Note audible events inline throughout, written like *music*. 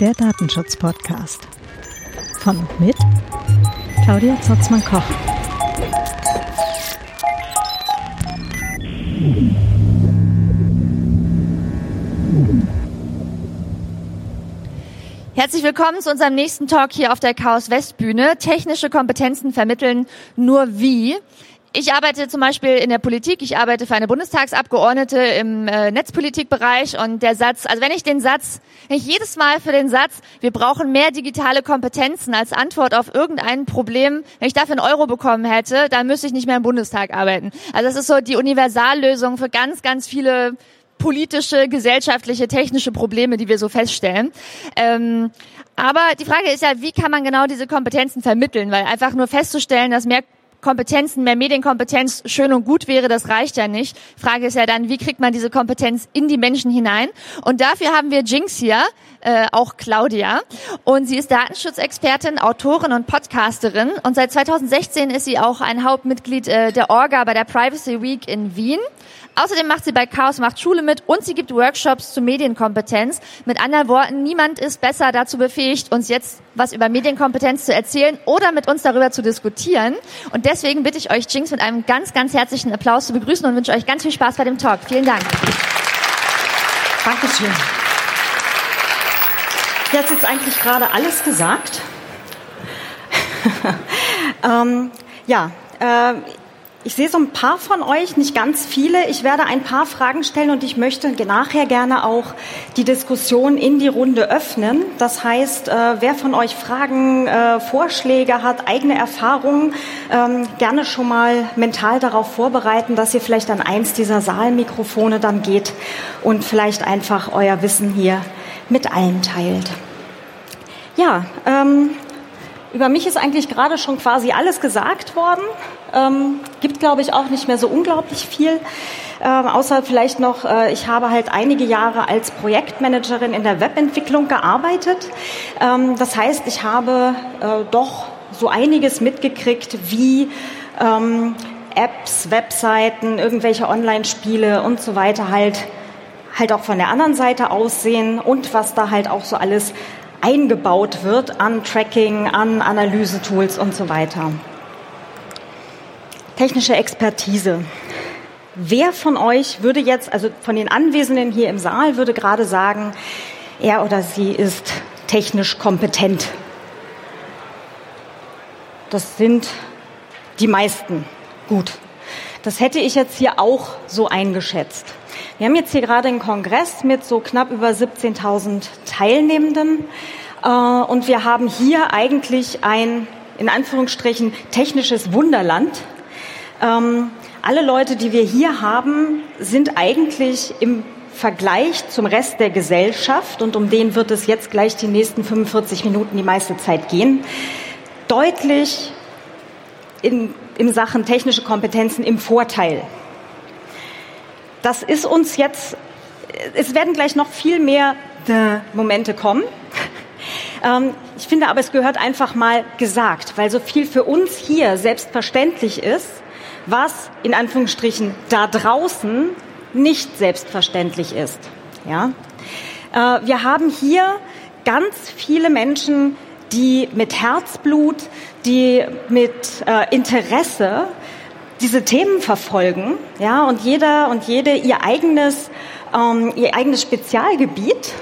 Der Datenschutz-Podcast. Von und mit Claudia Zotzmann-Koch. Herzlich willkommen zu unserem nächsten Talk hier auf der Chaos West Bühne. Technische Kompetenzen vermitteln nur wie. Ich arbeite zum Beispiel in der Politik, ich arbeite für eine Bundestagsabgeordnete im äh, Netzpolitikbereich und der Satz, also wenn ich den Satz, wenn ich jedes Mal für den Satz, wir brauchen mehr digitale Kompetenzen als Antwort auf irgendein Problem, wenn ich dafür einen Euro bekommen hätte, dann müsste ich nicht mehr im Bundestag arbeiten. Also das ist so die Universallösung für ganz, ganz viele politische, gesellschaftliche, technische Probleme, die wir so feststellen. Ähm, aber die Frage ist ja, wie kann man genau diese Kompetenzen vermitteln? Weil einfach nur festzustellen, dass mehr Kompetenzen, mehr Medienkompetenz schön und gut wäre, das reicht ja nicht. Frage ist ja dann, wie kriegt man diese Kompetenz in die Menschen hinein? Und dafür haben wir Jinx hier, äh, auch Claudia. Und sie ist Datenschutzexpertin, Autorin und Podcasterin. Und seit 2016 ist sie auch ein Hauptmitglied äh, der Orga bei der Privacy Week in Wien. Außerdem macht sie bei Chaos macht Schule mit und sie gibt Workshops zu Medienkompetenz. Mit anderen Worten, niemand ist besser dazu befähigt, uns jetzt was über Medienkompetenz zu erzählen oder mit uns darüber zu diskutieren. Und deswegen bitte ich euch, Jinx, mit einem ganz, ganz herzlichen Applaus zu begrüßen und wünsche euch ganz viel Spaß bei dem Talk. Vielen Dank. Dankeschön. Jetzt ist eigentlich gerade alles gesagt. *laughs* ähm, ja, äh, ich sehe so ein paar von euch, nicht ganz viele. Ich werde ein paar Fragen stellen und ich möchte nachher gerne auch die Diskussion in die Runde öffnen. Das heißt, äh, wer von euch Fragen, äh, Vorschläge hat, eigene Erfahrungen, ähm, gerne schon mal mental darauf vorbereiten, dass ihr vielleicht an eins dieser Saalmikrofone dann geht und vielleicht einfach euer Wissen hier mit allen teilt. Ja, ähm, über mich ist eigentlich gerade schon quasi alles gesagt worden. Ähm, gibt, glaube ich, auch nicht mehr so unglaublich viel. Ähm, außer vielleicht noch, äh, ich habe halt einige Jahre als Projektmanagerin in der Webentwicklung gearbeitet. Ähm, das heißt, ich habe äh, doch so einiges mitgekriegt, wie ähm, Apps, Webseiten, irgendwelche Online-Spiele und so weiter halt halt auch von der anderen Seite aussehen und was da halt auch so alles eingebaut wird an Tracking, an Analysetools und so weiter. Technische Expertise. Wer von euch würde jetzt, also von den Anwesenden hier im Saal, würde gerade sagen, er oder sie ist technisch kompetent? Das sind die meisten. Gut. Das hätte ich jetzt hier auch so eingeschätzt. Wir haben jetzt hier gerade einen Kongress mit so knapp über 17.000 Teilnehmenden äh, und wir haben hier eigentlich ein, in Anführungsstrichen, technisches Wunderland. Ähm, alle Leute, die wir hier haben, sind eigentlich im Vergleich zum Rest der Gesellschaft, und um den wird es jetzt gleich die nächsten 45 Minuten die meiste Zeit gehen, deutlich in, in Sachen technische Kompetenzen im Vorteil. Das ist uns jetzt, es werden gleich noch viel mehr Momente kommen. *laughs* Ähm, ich finde aber, es gehört einfach mal gesagt, weil so viel für uns hier selbstverständlich ist, was in Anführungsstrichen da draußen nicht selbstverständlich ist. Ja? Äh, wir haben hier ganz viele Menschen, die mit Herzblut, die mit äh, Interesse diese Themen verfolgen, ja, und jeder und jede ihr eigenes, ähm, ihr eigenes Spezialgebiet,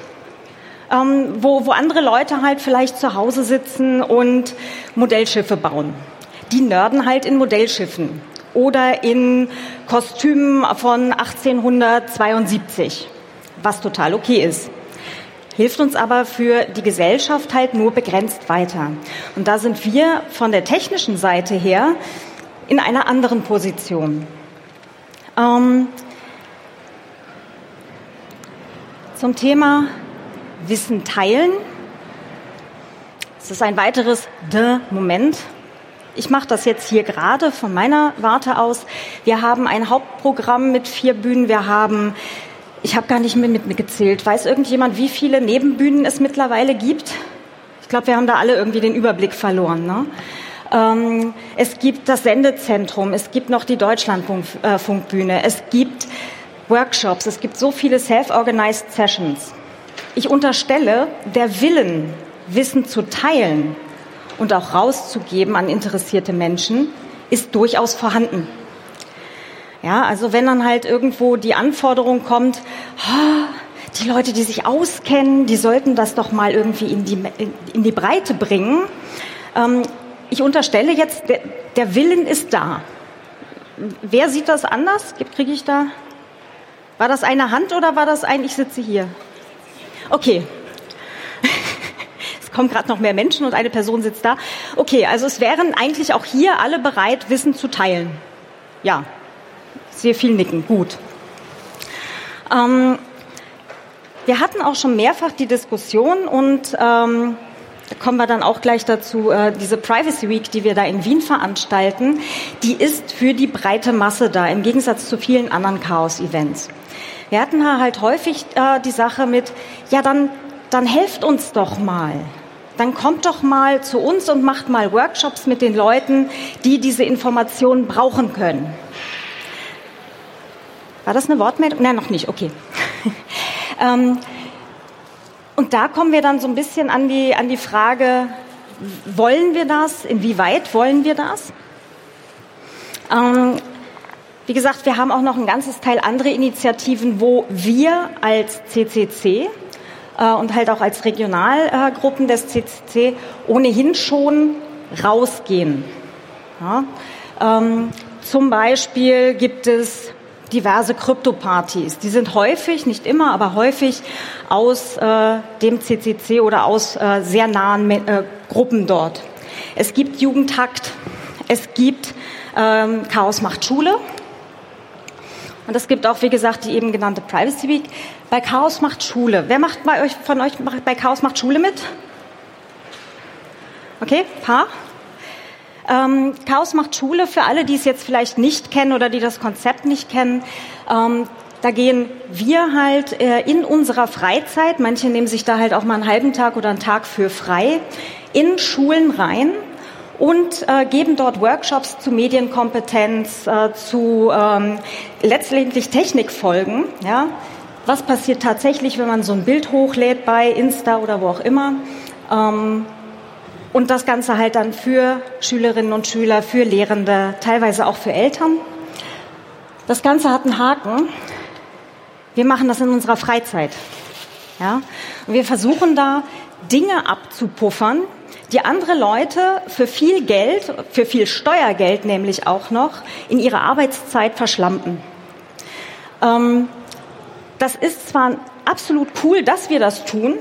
ähm, wo, wo andere Leute halt vielleicht zu Hause sitzen und Modellschiffe bauen. Die nörden halt in Modellschiffen oder in Kostümen von 1872, was total okay ist hilft uns aber für die Gesellschaft halt nur begrenzt weiter. Und da sind wir von der technischen Seite her in einer anderen Position. Ähm, zum Thema Wissen teilen. Es ist ein weiteres de Moment. Ich mache das jetzt hier gerade von meiner Warte aus. Wir haben ein Hauptprogramm mit vier Bühnen. Wir haben, ich habe gar nicht mehr mitgezählt. Weiß irgendjemand, wie viele Nebenbühnen es mittlerweile gibt? Ich glaube, wir haben da alle irgendwie den Überblick verloren. Ne? Ähm, es gibt das Sendezentrum, es gibt noch die Deutschlandfunkbühne, es gibt Workshops, es gibt so viele self-organized Sessions. Ich unterstelle, der Willen, Wissen zu teilen und auch rauszugeben an interessierte Menschen, ist durchaus vorhanden. Ja, also wenn dann halt irgendwo die Anforderung kommt, oh, die Leute, die sich auskennen, die sollten das doch mal irgendwie in die, in die Breite bringen. Ähm, ich unterstelle jetzt, der, der Willen ist da. Wer sieht das anders? Kriege ich da? War das eine Hand oder war das ein, ich sitze hier? Okay. *laughs* Es kommen gerade noch mehr Menschen und eine Person sitzt da. Okay, also es wären eigentlich auch hier alle bereit, Wissen zu teilen. Ja, sehr viel nicken. Gut. Ähm, wir hatten auch schon mehrfach die Diskussion und ähm, kommen wir dann auch gleich dazu, äh, diese Privacy Week, die wir da in Wien veranstalten, die ist für die breite Masse da, im Gegensatz zu vielen anderen Chaos-Events. Wir hatten halt häufig äh, die Sache mit, ja, dann, dann helft uns doch mal. Dann kommt doch mal zu uns und macht mal Workshops mit den Leuten, die diese Informationen brauchen können. War das eine Wortmeldung? Nein, noch nicht. Okay. *laughs* und da kommen wir dann so ein bisschen an die, an die Frage, wollen wir das? Inwieweit wollen wir das? Ähm, wie gesagt, wir haben auch noch ein ganzes Teil andere Initiativen, wo wir als CCC äh, und halt auch als Regionalgruppen des CCC ohnehin schon rausgehen. Ja? Ähm, zum Beispiel gibt es diverse Krypto-Partys. Die sind häufig, nicht immer, aber häufig aus äh, dem CCC oder aus äh, sehr nahen äh, Gruppen dort. Es gibt Jugendtakt, es gibt ähm, Chaos macht Schule und es gibt auch, wie gesagt, die eben genannte Privacy Week. Bei Chaos macht Schule. Wer macht bei euch, von euch bei Chaos macht Schule mit? Okay, paar. Ähm, Chaos macht Schule für alle, die es jetzt vielleicht nicht kennen oder die das Konzept nicht kennen. Ähm, da gehen wir halt äh, in unserer Freizeit, manche nehmen sich da halt auch mal einen halben Tag oder einen Tag für frei, in Schulen rein und äh, geben dort Workshops zu Medienkompetenz, äh, zu ähm, letztendlich Technikfolgen. Ja? Was passiert tatsächlich, wenn man so ein Bild hochlädt bei Insta oder wo auch immer? Ähm, und das Ganze halt dann für Schülerinnen und Schüler, für Lehrende, teilweise auch für Eltern. Das Ganze hat einen Haken. Wir machen das in unserer Freizeit. Ja? Und wir versuchen da Dinge abzupuffern, die andere Leute für viel Geld, für viel Steuergeld nämlich auch noch, in ihrer Arbeitszeit verschlampen. Ähm, das ist zwar absolut cool, dass wir das tun,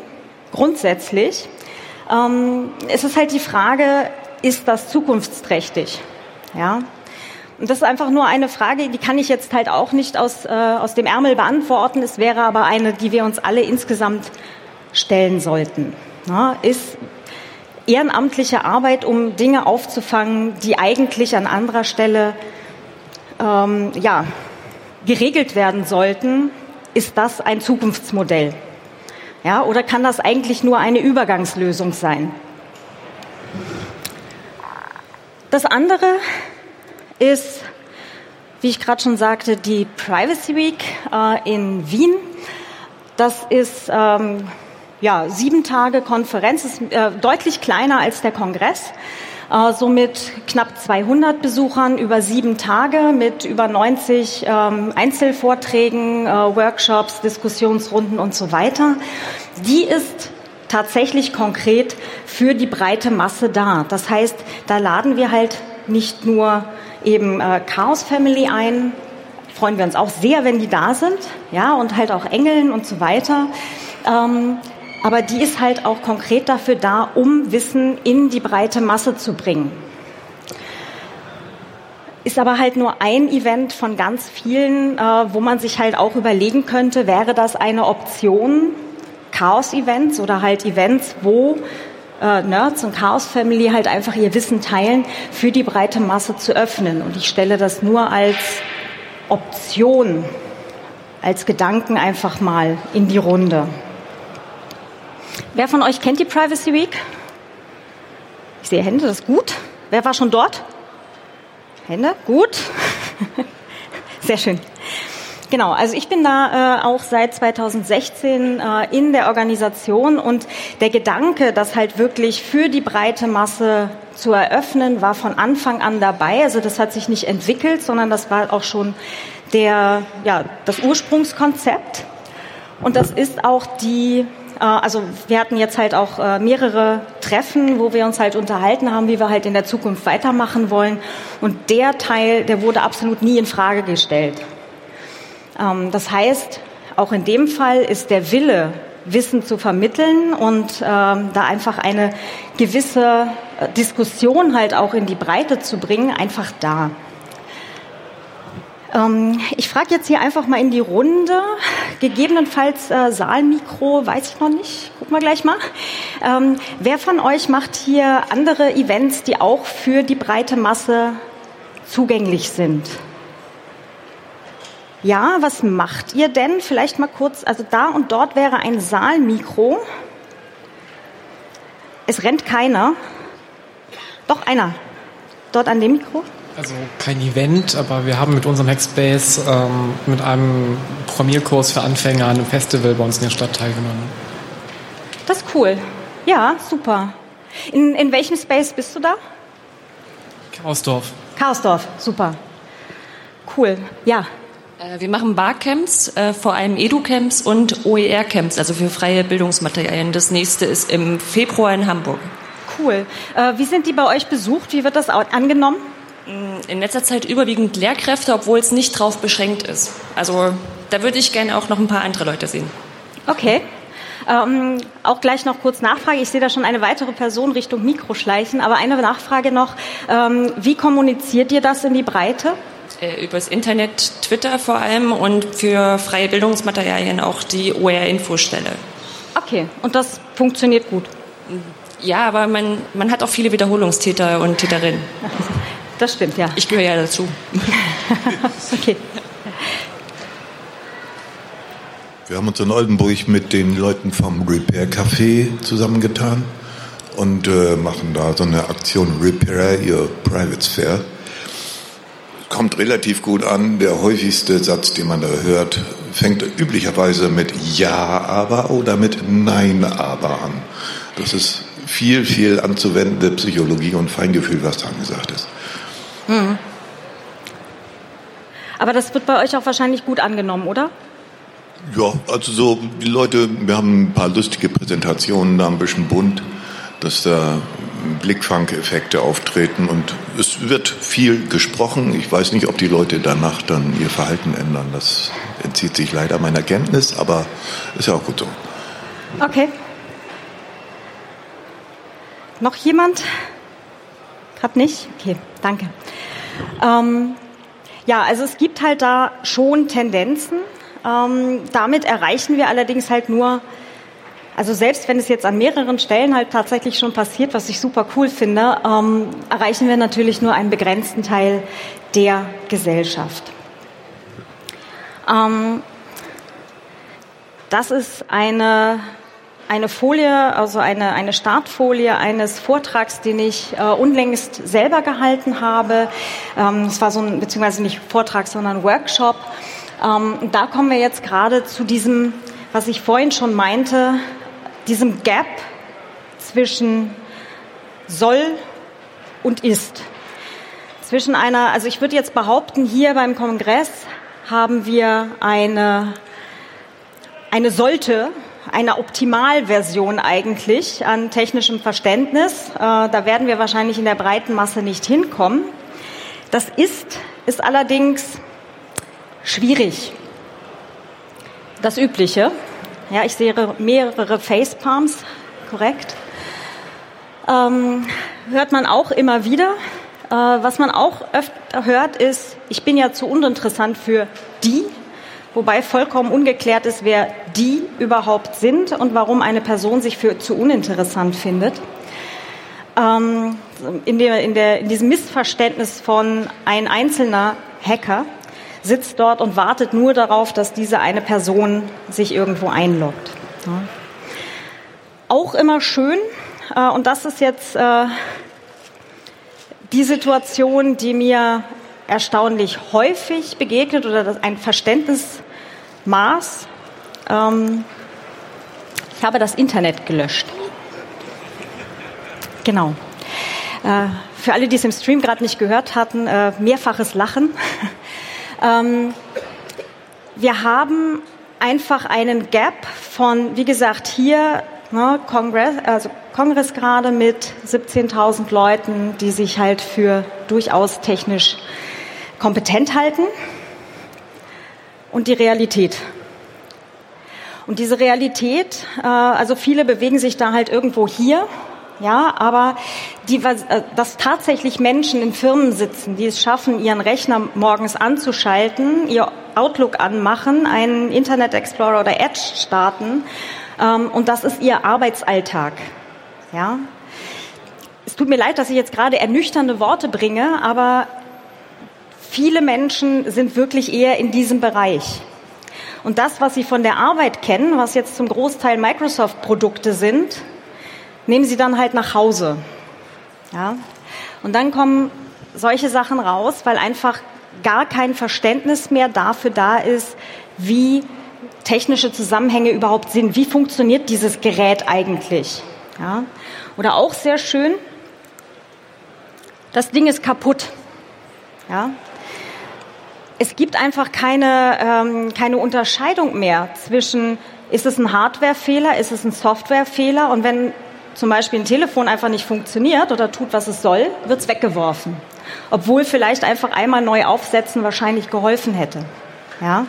grundsätzlich, ähm, es ist halt die Frage, ist das zukunftsträchtig? Ja. Und das ist einfach nur eine Frage, die kann ich jetzt halt auch nicht aus, äh, aus dem Ärmel beantworten. Es wäre aber eine, die wir uns alle insgesamt stellen sollten. Ja, ist ehrenamtliche Arbeit, um Dinge aufzufangen, die eigentlich an anderer Stelle ähm, ja, geregelt werden sollten, ist das ein Zukunftsmodell. Ja, oder kann das eigentlich nur eine Übergangslösung sein? Das andere ist, wie ich gerade schon sagte, die Privacy Week äh, in Wien. Das ist ähm, ja sieben Tage Konferenz, ist äh, deutlich kleiner als der Kongress. Äh, so mit knapp 200 Besuchern über sieben Tage mit über 90 ähm, Einzelvorträgen, äh, Workshops, Diskussionsrunden und so weiter. Die ist tatsächlich konkret für die breite Masse da. Das heißt, da laden wir halt nicht nur eben äh, Chaos Family ein, freuen wir uns auch sehr, wenn die da sind, ja, und halt auch Engeln und so weiter. Ähm, aber die ist halt auch konkret dafür da, um Wissen in die breite Masse zu bringen. Ist aber halt nur ein Event von ganz vielen, äh, wo man sich halt auch überlegen könnte, wäre das eine Option, Chaos-Events oder halt Events, wo äh, Nerds und Chaos Family halt einfach ihr Wissen teilen, für die breite Masse zu öffnen. Und ich stelle das nur als Option, als Gedanken einfach mal in die Runde. Wer von euch kennt die Privacy Week? Ich sehe Hände, das ist gut. Wer war schon dort? Hände, gut. *laughs* Sehr schön. Genau, also ich bin da äh, auch seit 2016 äh, in der Organisation und der Gedanke, das halt wirklich für die breite Masse zu eröffnen, war von Anfang an dabei. Also das hat sich nicht entwickelt, sondern das war auch schon der, ja, das Ursprungskonzept. Und das ist auch die also wir hatten jetzt halt auch äh, mehrere Treffen, wo wir uns halt unterhalten haben, wie wir halt in der Zukunft weitermachen wollen. Und der Teil, der wurde absolut nie in Frage gestellt. Ähm, das heißt, auch in dem Fall ist der Wille, Wissen zu vermitteln und ähm, da einfach eine gewisse äh, Diskussion halt auch in die Breite zu bringen, einfach da. Ähm, ich frage jetzt hier einfach mal in die Runde. Gegebenenfalls äh, Saalmikro, weiß ich noch nicht. Gucken wir gleich mal. Ähm, wer von euch macht hier andere Events, die auch für die breite Masse zugänglich sind? Ja, was macht ihr denn? Vielleicht mal kurz, also da und dort wäre ein Saalmikro. Es rennt keiner. Doch einer. Dort an dem Mikro. Also kein Event, aber wir haben mit unserem Hackspace ähm, mit einem Programmierkurs für Anfänger an einem Festival bei uns in der Stadt teilgenommen. Das ist cool. Ja, super. In, in welchem Space bist du da? Chaosdorf. Chaosdorf, super. Cool, ja. Äh, wir machen Barcamps, äh, vor allem Edu-Camps und OER-Camps, also für freie Bildungsmaterialien. Das nächste ist im Februar in Hamburg. Cool. Äh, wie sind die bei euch besucht? Wie wird das angenommen? Mm, in letzter Zeit überwiegend Lehrkräfte, obwohl es nicht drauf beschränkt ist. Also da würde ich gerne auch noch ein paar andere Leute sehen. Okay. Ähm, auch gleich noch kurz Nachfrage. Ich sehe da schon eine weitere Person Richtung Mikro schleichen, aber eine Nachfrage noch. Ähm, wie kommuniziert ihr das in die Breite? Äh, übers Internet, Twitter vor allem und für freie Bildungsmaterialien auch die OER-Infostelle. Okay, und das funktioniert gut? Ja, aber man, man hat auch viele Wiederholungstäter und Täterinnen. *laughs* Das stimmt, ja. Ich gehöre ja dazu. *laughs* okay. Wir haben uns in Oldenburg mit den Leuten vom Repair Café zusammengetan und äh, machen da so eine Aktion Repair Your Private Sphere. Kommt relativ gut an. Der häufigste Satz, den man da hört, fängt üblicherweise mit Ja, aber oder mit Nein, aber an. Das ist viel, viel anzuwendende Psychologie und Feingefühl, was da angesagt ist. Mhm. Aber das wird bei euch auch wahrscheinlich gut angenommen, oder? Ja, also so, die Leute, wir haben ein paar lustige Präsentationen, da ein bisschen bunt, dass da Blickfang-Effekte auftreten und es wird viel gesprochen. Ich weiß nicht, ob die Leute danach dann ihr Verhalten ändern. Das entzieht sich leider meiner Kenntnis, aber ist ja auch gut so. Okay. Noch jemand? Gerade nicht? Okay, danke. Ähm, ja, also es gibt halt da schon Tendenzen. Ähm, damit erreichen wir allerdings halt nur, also selbst wenn es jetzt an mehreren Stellen halt tatsächlich schon passiert, was ich super cool finde, ähm, erreichen wir natürlich nur einen begrenzten Teil der Gesellschaft. Ähm, das ist eine eine Folie, also eine, eine Startfolie eines Vortrags, den ich äh, unlängst selber gehalten habe. Ähm, es war so ein, beziehungsweise nicht Vortrag, sondern Workshop. Ähm, da kommen wir jetzt gerade zu diesem, was ich vorhin schon meinte, diesem Gap zwischen soll und ist. Zwischen einer, also ich würde jetzt behaupten, hier beim Kongress haben wir eine, eine sollte eine Optimalversion eigentlich an technischem Verständnis. Äh, da werden wir wahrscheinlich in der breiten Masse nicht hinkommen. Das ist, ist allerdings schwierig. Das Übliche. Ja, ich sehe mehrere Facepalms, korrekt. Ähm, hört man auch immer wieder. Äh, was man auch öfter hört, ist, ich bin ja zu uninteressant für die wobei vollkommen ungeklärt ist, wer die überhaupt sind und warum eine Person sich für zu uninteressant findet. Ähm, in, der, in, der, in diesem Missverständnis von ein einzelner Hacker sitzt dort und wartet nur darauf, dass diese eine Person sich irgendwo einloggt. Ja. Auch immer schön, äh, und das ist jetzt äh, die Situation, die mir erstaunlich häufig begegnet oder ein Verständnismaß. Ähm, ich habe das Internet gelöscht. Genau. Äh, für alle, die es im Stream gerade nicht gehört hatten, äh, mehrfaches Lachen. *laughs* ähm, wir haben einfach einen Gap von, wie gesagt, hier ne, Kongress, also Kongress gerade mit 17.000 Leuten, die sich halt für durchaus technisch kompetent halten und die Realität. Und diese Realität, äh, also viele bewegen sich da halt irgendwo hier, ja, aber die, äh, dass tatsächlich Menschen in Firmen sitzen, die es schaffen, ihren Rechner morgens anzuschalten, ihr Outlook anmachen, einen Internet Explorer oder Edge starten, ähm, und das ist ihr Arbeitsalltag. Ja, es tut mir leid, dass ich jetzt gerade ernüchternde Worte bringe, aber viele Menschen sind wirklich eher in diesem Bereich. Und das, was sie von der Arbeit kennen, was jetzt zum Großteil Microsoft-Produkte sind, nehmen sie dann halt nach Hause. Ja? Und dann kommen solche Sachen raus, weil einfach gar kein Verständnis mehr dafür da ist, wie technische Zusammenhänge überhaupt sind. Wie funktioniert dieses Gerät eigentlich? Ja? Oder auch sehr schön, das Ding ist kaputt. Ja? Es gibt einfach keine, ähm, keine Unterscheidung mehr zwischen, ist es ein Hardwarefehler, ist es ein Softwarefehler und wenn zum Beispiel ein Telefon einfach nicht funktioniert oder tut, was es soll, wird es weggeworfen. Obwohl vielleicht einfach einmal neu aufsetzen wahrscheinlich geholfen hätte. Ja?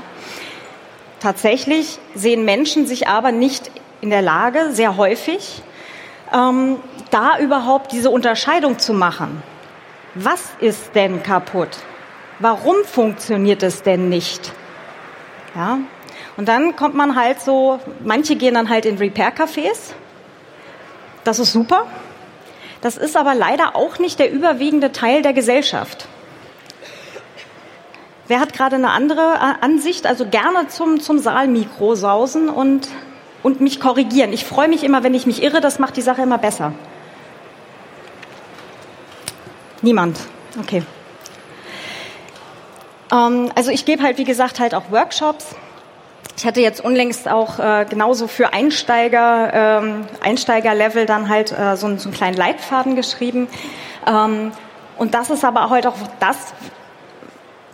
Tatsächlich sehen Menschen sich aber nicht in der Lage, sehr häufig, ähm, da überhaupt diese Unterscheidung zu machen. Was ist denn kaputt? Warum funktioniert es denn nicht? Ja? Und dann kommt man halt so, manche gehen dann halt in Repair-Cafés das ist super. Das ist aber leider auch nicht der überwiegende Teil der Gesellschaft. Wer hat gerade eine andere äh, Ansicht? Also gerne zum, zum Saalmikro sausen und, und mich korrigieren. Ich freue mich immer, wenn ich mich irre. Das macht die Sache immer besser. Niemand. Okay. Ähm, also ich gebe halt, wie gesagt, halt auch Workshops. Ich hatte jetzt unlängst auch äh, genauso für Einsteiger, ähm, Einsteigerlevel dann halt äh, so, so einen kleinen Leitfaden geschrieben. Ähm, und das ist aber halt auch das,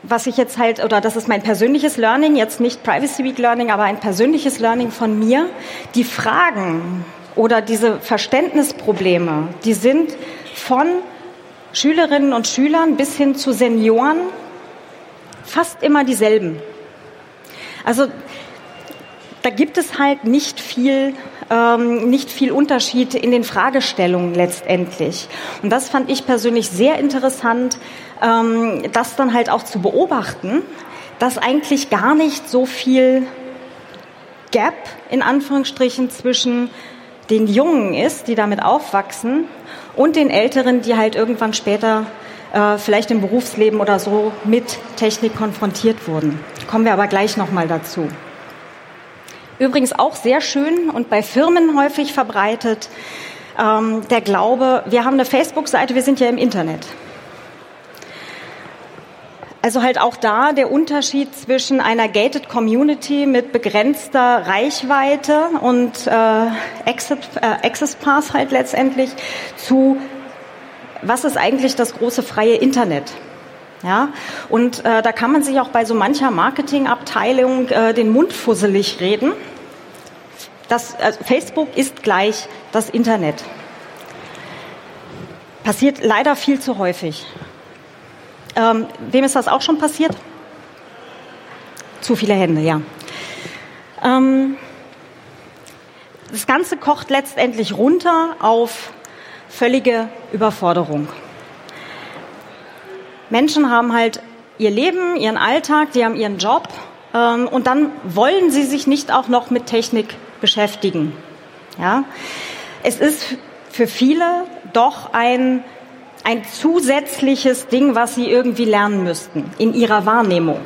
was ich jetzt halt, oder das ist mein persönliches Learning, jetzt nicht Privacy Week Learning, aber ein persönliches Learning von mir. Die Fragen oder diese Verständnisprobleme, die sind von Schülerinnen und Schülern bis hin zu Senioren fast immer dieselben. Also da gibt es halt nicht viel, ähm, nicht viel Unterschied in den Fragestellungen letztendlich. Und das fand ich persönlich sehr interessant, ähm, das dann halt auch zu beobachten, dass eigentlich gar nicht so viel Gap in Anführungsstrichen zwischen den Jungen ist, die damit aufwachsen, und den Älteren, die halt irgendwann später äh, vielleicht im Berufsleben oder so mit Technik konfrontiert wurden. Kommen wir aber gleich nochmal dazu. Übrigens auch sehr schön und bei Firmen häufig verbreitet, ähm, der Glaube, wir haben eine Facebook-Seite, wir sind ja im Internet. Also halt auch da der Unterschied zwischen einer gated Community mit begrenzter Reichweite und äh, Exit, äh, Access Pass halt letztendlich zu was ist eigentlich das große freie Internet? Ja, und äh, da kann man sich auch bei so mancher Marketingabteilung äh, den Mund fusselig reden. Das, also Facebook ist gleich das Internet. Passiert leider viel zu häufig. Ähm, wem ist das auch schon passiert? Zu viele Hände, ja. Ähm, das Ganze kocht letztendlich runter auf völlige Überforderung. Menschen haben halt ihr Leben, ihren Alltag, die haben ihren Job ähm, und dann wollen sie sich nicht auch noch mit Technik beschäftigen. Ja? Es ist für viele doch ein, ein zusätzliches Ding, was sie irgendwie lernen müssten in ihrer Wahrnehmung.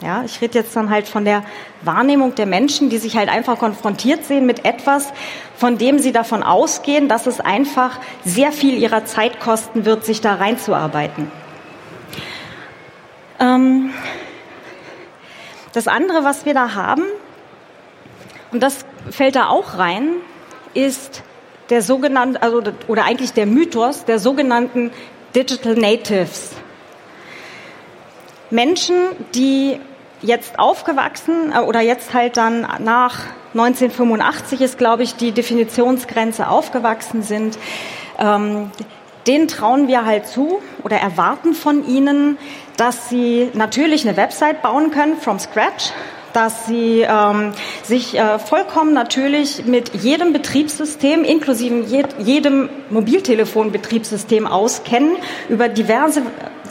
Ja, ich rede jetzt dann halt von der Wahrnehmung der Menschen, die sich halt einfach konfrontiert sehen mit etwas, von dem sie davon ausgehen, dass es einfach sehr viel ihrer Zeit kosten wird, sich da reinzuarbeiten. Ähm, das andere, was wir da haben, und das fällt da auch rein, ist der sogenannte, also, oder eigentlich der Mythos der sogenannten Digital Natives. Menschen, die jetzt aufgewachsen äh, oder jetzt halt dann nach 1985 ist, glaube ich, die Definitionsgrenze aufgewachsen sind, ähm, denen trauen wir halt zu oder erwarten von ihnen, dass sie natürlich eine Website bauen können from scratch, dass sie ähm, sich äh, vollkommen natürlich mit jedem Betriebssystem, inklusive jed jedem Mobiltelefonbetriebssystem auskennen, über diverse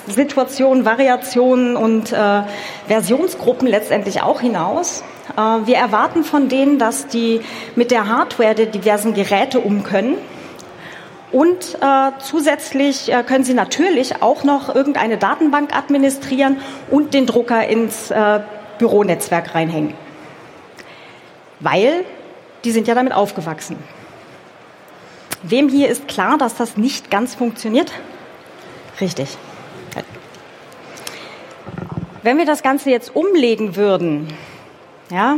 Situationen, Variationen und äh, Versionsgruppen letztendlich auch hinaus. Äh, wir erwarten von denen, dass die mit der Hardware der diversen Geräte um können. Und äh, zusätzlich äh, können Sie natürlich auch noch irgendeine Datenbank administrieren und den Drucker ins äh, Büronetzwerk reinhängen. Weil die sind ja damit aufgewachsen. Wem hier ist klar, dass das nicht ganz funktioniert? Richtig. Wenn wir das Ganze jetzt umlegen würden, ja,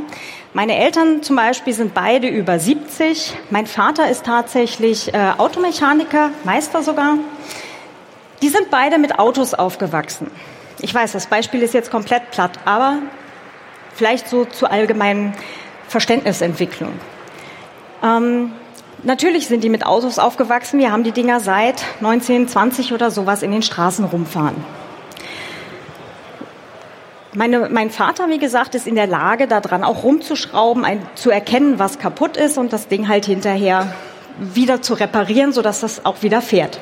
meine Eltern zum Beispiel sind beide über 70. Mein Vater ist tatsächlich äh, Automechaniker, Meister sogar. Die sind beide mit Autos aufgewachsen. Ich weiß, das Beispiel ist jetzt komplett platt, aber vielleicht so zur allgemeinen Verständnisentwicklung. Ähm, natürlich sind die mit Autos aufgewachsen. Wir haben die Dinger seit 1920 oder sowas in den Straßen rumfahren. Meine, mein Vater, wie gesagt, ist in der Lage, daran auch rumzuschrauben, ein, zu erkennen, was kaputt ist und das Ding halt hinterher wieder zu reparieren, sodass das auch wieder fährt.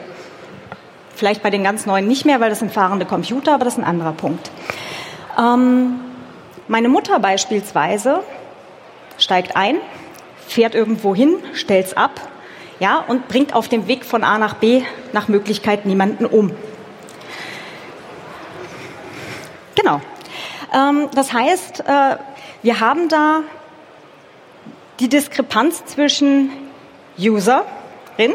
Vielleicht bei den ganz neuen nicht mehr, weil das sind fahrende Computer, aber das ist ein anderer Punkt. Ähm, meine Mutter beispielsweise steigt ein, fährt irgendwo hin, stellt's ab, ja, und bringt auf dem Weg von A nach B nach Möglichkeit niemanden um. Genau. Ähm, das heißt, äh, wir haben da die Diskrepanz zwischen Userin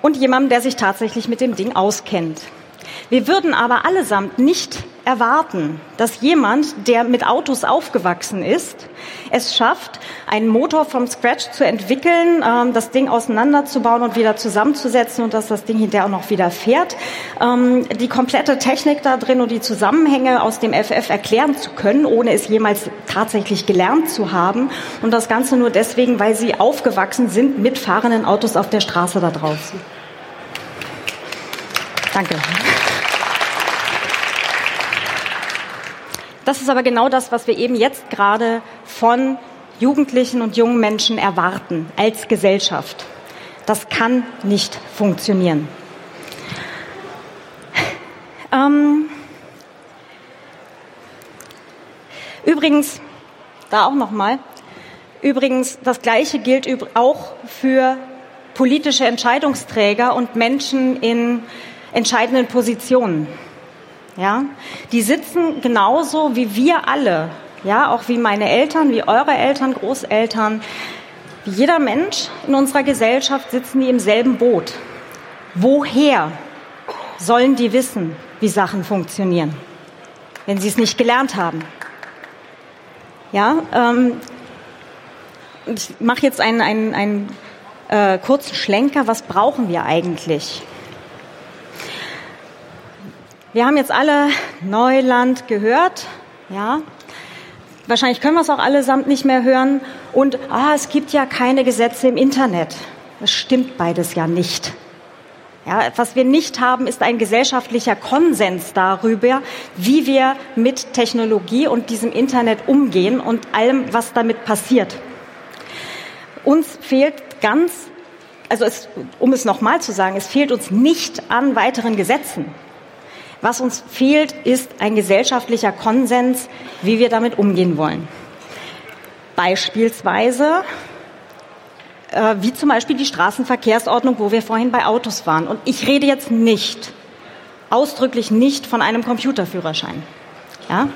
und jemandem, der sich tatsächlich mit dem Ding auskennt. Wir würden aber allesamt nicht erwarten, dass jemand, der mit Autos aufgewachsen ist, es schafft, einen Motor vom Scratch zu entwickeln, ähm, das Ding auseinanderzubauen und wieder zusammenzusetzen und dass das Ding hinterher auch noch wieder fährt, ähm, die komplette Technik da drin und die Zusammenhänge aus dem FF erklären zu können, ohne es jemals tatsächlich gelernt zu haben und das Ganze nur deswegen, weil sie aufgewachsen sind mit fahrenden Autos auf der Straße da draußen. Danke. Das ist aber genau das, was wir eben jetzt gerade von Jugendlichen und jungen Menschen erwarten als Gesellschaft. Das kann nicht funktionieren. Ähm Übrigens, da auch noch mal. Übrigens, das Gleiche gilt auch für politische Entscheidungsträger und Menschen in entscheidenden Positionen. Ja, die sitzen genauso wie wir alle, ja, auch wie meine Eltern, wie eure Eltern, Großeltern, wie jeder Mensch in unserer Gesellschaft sitzen die im selben Boot. Woher sollen die wissen, wie Sachen funktionieren, wenn sie es nicht gelernt haben? Ja, ähm, ich mache jetzt einen, einen, einen äh, kurzen Schlenker. Was brauchen wir eigentlich? Wir haben jetzt alle Neuland gehört, ja. Wahrscheinlich können wir es auch allesamt nicht mehr hören. Und ah, es gibt ja keine Gesetze im Internet. Das stimmt beides ja nicht. Ja, was wir nicht haben, ist ein gesellschaftlicher Konsens darüber, wie wir mit Technologie und diesem Internet umgehen und allem, was damit passiert. Uns fehlt ganz, also es, um es nochmal zu sagen, es fehlt uns nicht an weiteren Gesetzen. Was uns fehlt, ist ein gesellschaftlicher Konsens, wie wir damit umgehen wollen. Beispielsweise, äh, wie zum Beispiel die Straßenverkehrsordnung, wo wir vorhin bei Autos waren. Und ich rede jetzt nicht, ausdrücklich nicht von einem Computerführerschein. Ja?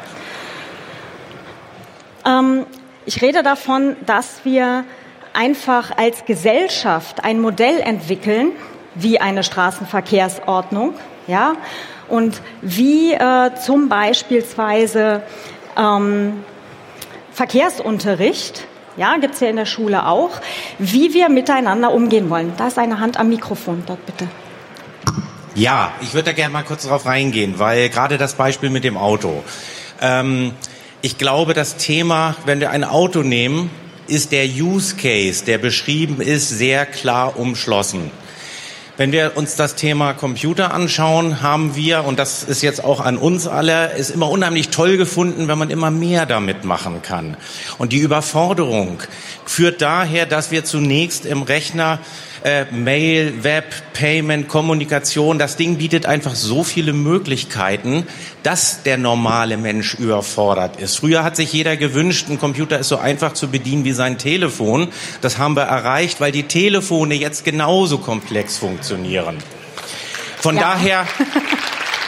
Ähm, ich rede davon, dass wir einfach als Gesellschaft ein Modell entwickeln, wie eine Straßenverkehrsordnung, ja, und wie äh, zum beispielsweise ähm, Verkehrsunterricht, ja, gibt's ja in der Schule auch, wie wir miteinander umgehen wollen. Da ist eine Hand am Mikrofon, dort bitte. Ja, ich würde da gerne mal kurz drauf reingehen, weil gerade das Beispiel mit dem Auto. Ähm, ich glaube, das Thema, wenn wir ein Auto nehmen, ist der Use Case, der beschrieben ist, sehr klar umschlossen. Wenn wir uns das Thema Computer anschauen, haben wir, und das ist jetzt auch an uns alle, ist immer unheimlich toll gefunden, wenn man immer mehr damit machen kann. Und die Überforderung führt daher, dass wir zunächst im Rechner äh, Mail, Web, Payment, Kommunikation. Das Ding bietet einfach so viele Möglichkeiten, dass der normale Mensch überfordert ist. Früher hat sich jeder gewünscht, ein Computer ist so einfach zu bedienen wie sein Telefon. Das haben wir erreicht, weil die Telefone jetzt genauso komplex funktionieren. Von ja. daher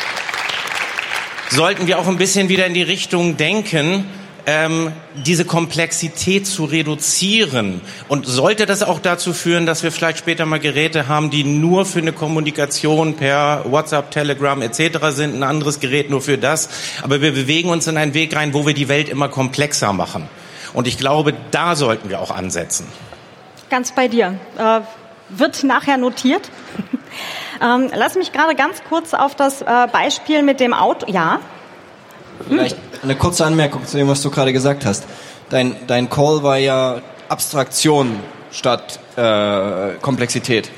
*laughs* sollten wir auch ein bisschen wieder in die Richtung denken, ähm, diese Komplexität zu reduzieren. Und sollte das auch dazu führen, dass wir vielleicht später mal Geräte haben, die nur für eine Kommunikation per WhatsApp, Telegram etc. sind, ein anderes Gerät nur für das. Aber wir bewegen uns in einen Weg rein, wo wir die Welt immer komplexer machen. Und ich glaube, da sollten wir auch ansetzen. Ganz bei dir. Äh, wird nachher notiert. *laughs* ähm, lass mich gerade ganz kurz auf das äh, Beispiel mit dem Auto. Ja. Vielleicht eine kurze Anmerkung zu dem, was du gerade gesagt hast. Dein, dein Call war ja Abstraktion statt äh, Komplexität.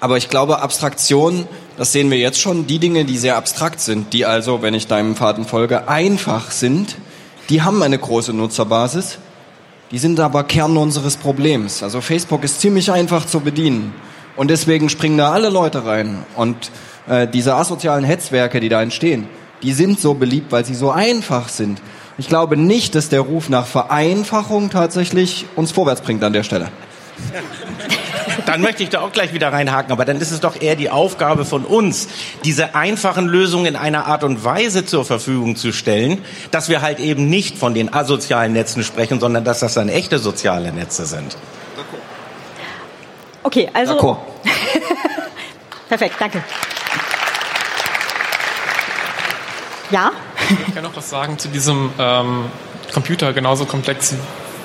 Aber ich glaube, Abstraktion, das sehen wir jetzt schon, die Dinge, die sehr abstrakt sind, die also, wenn ich deinem Faden folge, einfach sind, die haben eine große Nutzerbasis, die sind aber Kern unseres Problems. Also Facebook ist ziemlich einfach zu bedienen und deswegen springen da alle Leute rein. Und äh, diese asozialen Hetzwerke, die da entstehen, die sind so beliebt, weil sie so einfach sind. Ich glaube nicht, dass der Ruf nach Vereinfachung tatsächlich uns vorwärts bringt an der Stelle. Dann möchte ich da auch gleich wieder reinhaken, aber dann ist es doch eher die Aufgabe von uns, diese einfachen Lösungen in einer Art und Weise zur Verfügung zu stellen, dass wir halt eben nicht von den asozialen Netzen sprechen, sondern dass das dann echte soziale Netze sind. Okay, also. *laughs* Perfekt, danke. Ja? Ich kann noch was sagen zu diesem ähm, Computer, genauso komplex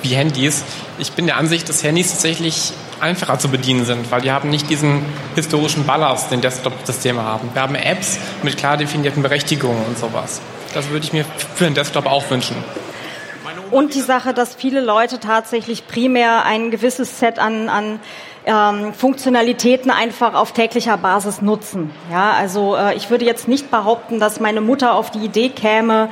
wie Handys. Ich bin der Ansicht, dass Handys tatsächlich einfacher zu bedienen sind, weil die haben nicht diesen historischen Ballast, den Desktop-Systeme haben. Wir haben Apps mit klar definierten Berechtigungen und sowas. Das würde ich mir für den Desktop auch wünschen. Und die Sache, dass viele Leute tatsächlich primär ein gewisses Set an, an ähm, Funktionalitäten einfach auf täglicher Basis nutzen. Ja, also äh, ich würde jetzt nicht behaupten, dass meine Mutter auf die Idee käme,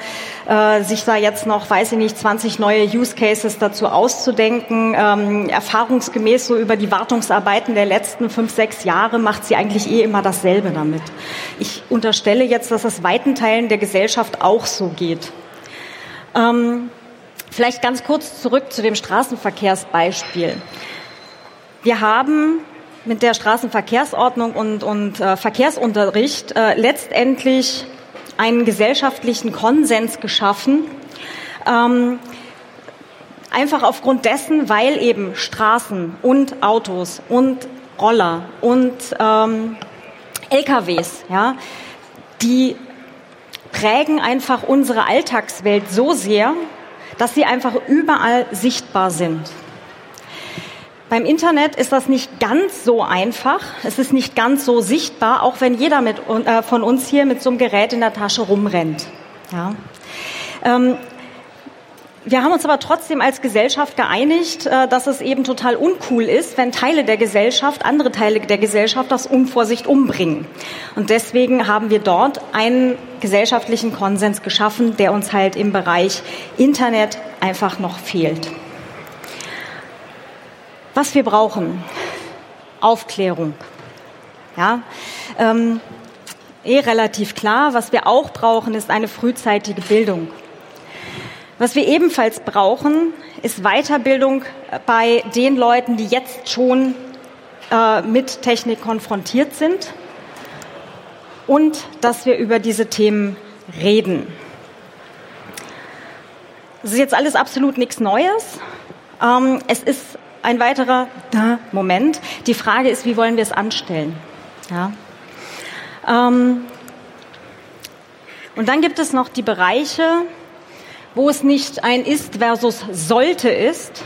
äh, sich da jetzt noch, weiß ich nicht, 20 neue Use Cases dazu auszudenken. Ähm, erfahrungsgemäß so über die Wartungsarbeiten der letzten fünf, sechs Jahre macht sie eigentlich eh immer dasselbe damit. Ich unterstelle jetzt, dass es weiten Teilen der Gesellschaft auch so geht. Ähm, vielleicht ganz kurz zurück zu dem Straßenverkehrsbeispiel. Wir haben mit der Straßenverkehrsordnung und, und äh, Verkehrsunterricht äh, letztendlich einen gesellschaftlichen Konsens geschaffen, ähm, einfach aufgrund dessen, weil eben Straßen und Autos und Roller und ähm, LKWs, ja, die prägen einfach unsere Alltagswelt so sehr, dass sie einfach überall sichtbar sind. Beim Internet ist das nicht ganz so einfach. Es ist nicht ganz so sichtbar, auch wenn jeder mit, äh, von uns hier mit so einem Gerät in der Tasche rumrennt. Ja. Ähm, wir haben uns aber trotzdem als Gesellschaft geeinigt, äh, dass es eben total uncool ist, wenn Teile der Gesellschaft, andere Teile der Gesellschaft das Unvorsicht umbringen. Und deswegen haben wir dort einen gesellschaftlichen Konsens geschaffen, der uns halt im Bereich Internet einfach noch fehlt. Was wir brauchen, Aufklärung. Ja, ähm, eh relativ klar. Was wir auch brauchen, ist eine frühzeitige Bildung. Was wir ebenfalls brauchen, ist Weiterbildung bei den Leuten, die jetzt schon äh, mit Technik konfrontiert sind und dass wir über diese Themen reden. Das ist jetzt alles absolut nichts Neues. Ähm, es ist ein weiterer Moment. Die Frage ist, wie wollen wir es anstellen? Ja. Ähm, Und dann gibt es noch die Bereiche, wo es nicht ein ist versus sollte ist,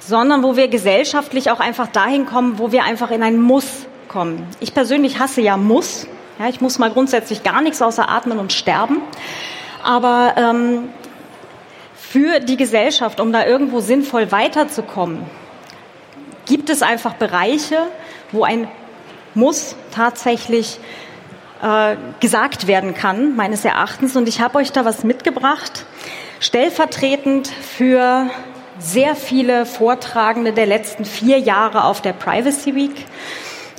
sondern wo wir gesellschaftlich auch einfach dahin kommen, wo wir einfach in ein Muss kommen. Ich persönlich hasse ja Muss. Ja, ich muss mal grundsätzlich gar nichts außer atmen und sterben. Aber ähm, für die Gesellschaft, um da irgendwo sinnvoll weiterzukommen, gibt es einfach Bereiche, wo ein Muss tatsächlich äh, gesagt werden kann, meines Erachtens. Und ich habe euch da was mitgebracht, stellvertretend für sehr viele Vortragende der letzten vier Jahre auf der Privacy Week.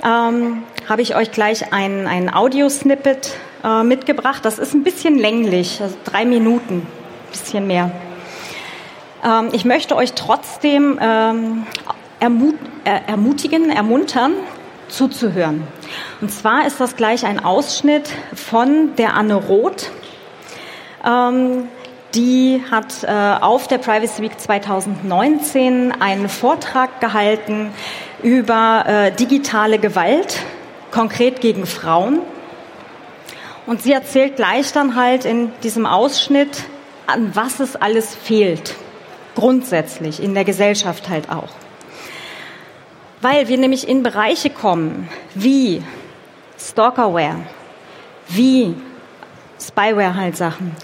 Ähm, habe ich euch gleich ein, ein Audiosnippet äh, mitgebracht. Das ist ein bisschen länglich, also drei Minuten, bisschen mehr. Ähm, ich möchte euch trotzdem ähm, ermut äh, ermutigen, ermuntern, zuzuhören. Und zwar ist das gleich ein Ausschnitt von der Anne Roth. Ähm, die hat äh, auf der Privacy Week 2019 einen Vortrag gehalten über äh, digitale Gewalt, konkret gegen Frauen. Und sie erzählt gleich dann halt in diesem Ausschnitt, an was es alles fehlt, grundsätzlich in der Gesellschaft halt auch. Weil wir nämlich in Bereiche kommen wie Stalkerware, wie Spyware halt Sachen,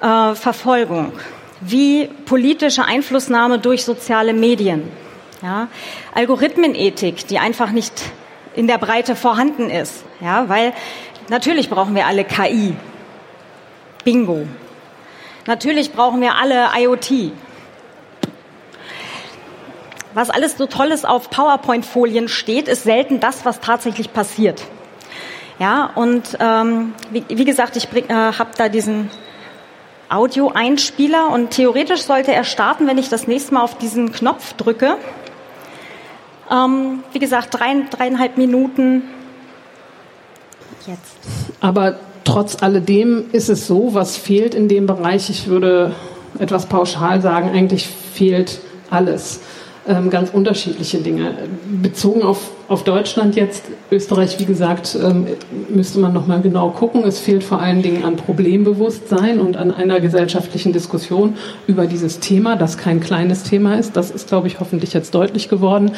äh, Verfolgung, wie politische Einflussnahme durch soziale Medien, ja, Algorithmenethik, die einfach nicht in der Breite vorhanden ist, ja, weil natürlich brauchen wir alle KI, Bingo, natürlich brauchen wir alle IoT, was alles so Tolles auf PowerPoint-Folien steht, ist selten das, was tatsächlich passiert. Ja, und ähm, wie, wie gesagt, ich äh, habe da diesen Audio-Einspieler und theoretisch sollte er starten, wenn ich das nächste Mal auf diesen Knopf drücke. Ähm, wie gesagt, drei, dreieinhalb Minuten jetzt. Aber trotz alledem ist es so, was fehlt in dem Bereich, ich würde etwas pauschal sagen, eigentlich fehlt alles ähm, ganz unterschiedliche Dinge. Bezogen auf, auf Deutschland jetzt, Österreich, wie gesagt, ähm, müsste man nochmal genau gucken. Es fehlt vor allen Dingen an Problembewusstsein und an einer gesellschaftlichen Diskussion über dieses Thema, das kein kleines Thema ist. Das ist, glaube ich, hoffentlich jetzt deutlich geworden.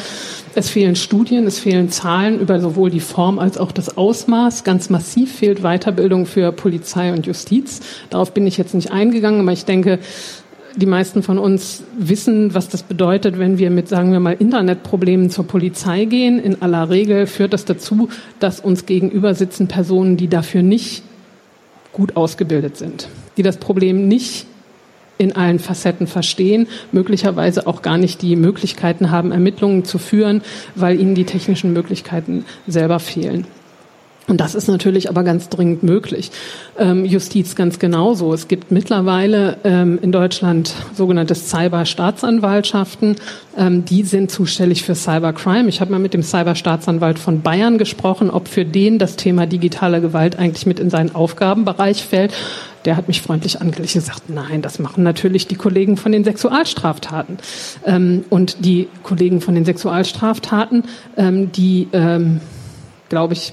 Es fehlen Studien, es fehlen Zahlen über sowohl die Form als auch das Ausmaß. Ganz massiv fehlt Weiterbildung für Polizei und Justiz. Darauf bin ich jetzt nicht eingegangen, aber ich denke, die meisten von uns wissen, was das bedeutet, wenn wir mit, sagen wir mal, Internetproblemen zur Polizei gehen. In aller Regel führt das dazu, dass uns gegenüber sitzen Personen, die dafür nicht gut ausgebildet sind, die das Problem nicht in allen Facetten verstehen, möglicherweise auch gar nicht die Möglichkeiten haben, Ermittlungen zu führen, weil ihnen die technischen Möglichkeiten selber fehlen. Und das ist natürlich aber ganz dringend möglich. Ähm, Justiz ganz genauso. Es gibt mittlerweile ähm, in Deutschland sogenannte Cyberstaatsanwaltschaften. Ähm, die sind zuständig für Cybercrime. Ich habe mal mit dem Cyberstaatsanwalt von Bayern gesprochen, ob für den das Thema digitale Gewalt eigentlich mit in seinen Aufgabenbereich fällt. Der hat mich freundlich angelegt und gesagt, nein, das machen natürlich die Kollegen von den Sexualstraftaten. Ähm, und die Kollegen von den Sexualstraftaten, ähm, die, ähm, glaube ich,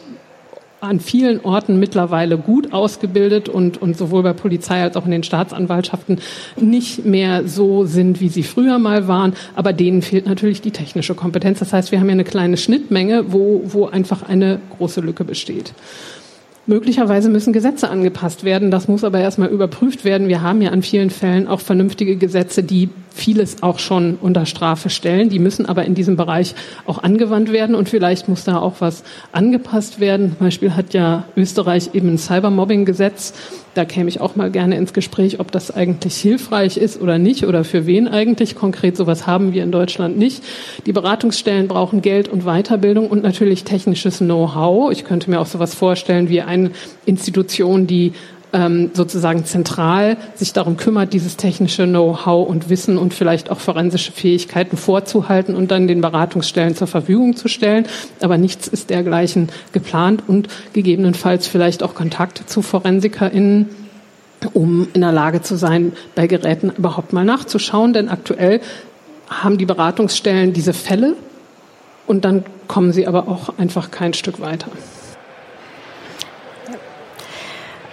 an vielen Orten mittlerweile gut ausgebildet und, und sowohl bei Polizei als auch in den Staatsanwaltschaften nicht mehr so sind, wie sie früher mal waren. Aber denen fehlt natürlich die technische Kompetenz. Das heißt, wir haben ja eine kleine Schnittmenge, wo, wo einfach eine große Lücke besteht. Möglicherweise müssen Gesetze angepasst werden. Das muss aber erstmal überprüft werden. Wir haben ja an vielen Fällen auch vernünftige Gesetze, die vieles auch schon unter Strafe stellen. Die müssen aber in diesem Bereich auch angewandt werden und vielleicht muss da auch was angepasst werden. Zum Beispiel hat ja Österreich eben ein Cybermobbing-Gesetz, da käme ich auch mal gerne ins Gespräch, ob das eigentlich hilfreich ist oder nicht oder für wen eigentlich. Konkret sowas haben wir in Deutschland nicht. Die Beratungsstellen brauchen Geld und Weiterbildung und natürlich technisches Know-how. Ich könnte mir auch sowas vorstellen wie eine Institution, die ähm, sozusagen zentral sich darum kümmert, dieses technische Know-how und Wissen und vielleicht auch forensische Fähigkeiten vorzuhalten und dann den Beratungsstellen zur Verfügung zu stellen. Aber nichts ist dergleichen geplant und gegebenenfalls vielleicht auch Kontakt zu ForensikerInnen um in der Lage zu sein, bei Geräten überhaupt mal nachzuschauen. Denn aktuell haben die Beratungsstellen diese Fälle und dann kommen sie aber auch einfach kein Stück weiter.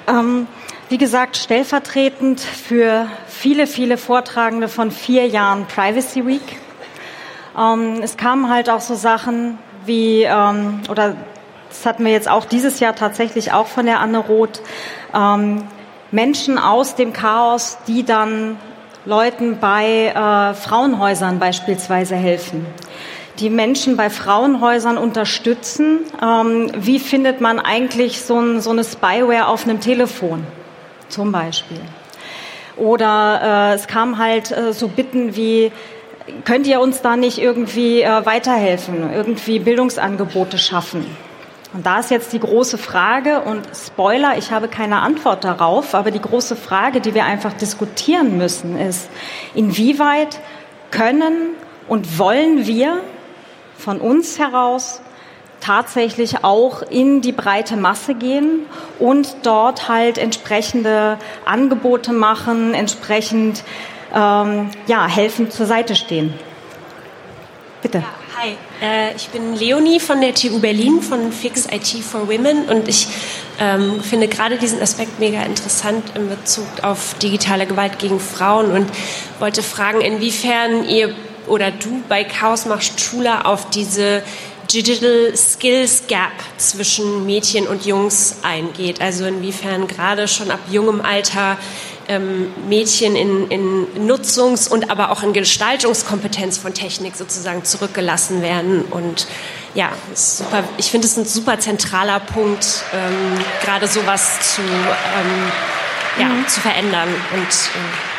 Ähm, wie gesagt, stellvertretend für viele, viele Vortragende von vier Jahren Privacy Week. Ähm, es kamen halt auch so Sachen wie, ähm, oder das hatten wir jetzt auch dieses Jahr tatsächlich auch von der Anne Roth, ähm, Menschen aus dem Chaos, die dann Leuten bei äh, Frauenhäusern beispielsweise helfen die Menschen bei Frauenhäusern unterstützen. Ähm, wie findet man eigentlich so, ein, so, eine Spyware auf einem Telefon zum Beispiel? Oder äh, es kam halt äh, so Bitten wie, könnt ihr uns da nicht irgendwie äh, weiterhelfen, irgendwie Bildungsangebote schaffen? Und da ist jetzt die große Frage, und Spoiler, ich habe keine Antwort darauf, aber die große Frage, die wir einfach diskutieren müssen, ist, inwieweit können und wollen wir von uns heraus tatsächlich auch in die breite Masse gehen und dort halt entsprechende Angebote machen, entsprechend ähm, ja, helfen zur Seite stehen. Bitte. Ja. Hi, äh, ich bin Leonie von der TU Berlin von Fix IT for Women und ich ähm, finde gerade diesen Aspekt mega interessant in Bezug auf digitale Gewalt gegen Frauen und wollte fragen, inwiefern ihr oder du bei Chaos machst Schule auf diese Digital Skills Gap zwischen Mädchen und Jungs eingeht. Also inwiefern gerade schon ab jungem Alter ähm, Mädchen in, in Nutzungs- und aber auch in Gestaltungskompetenz von Technik sozusagen zurückgelassen werden. Und ja, super, ich finde es ein super zentraler Punkt, ähm, gerade sowas zu, ähm, ja, mhm. zu verändern. Und äh.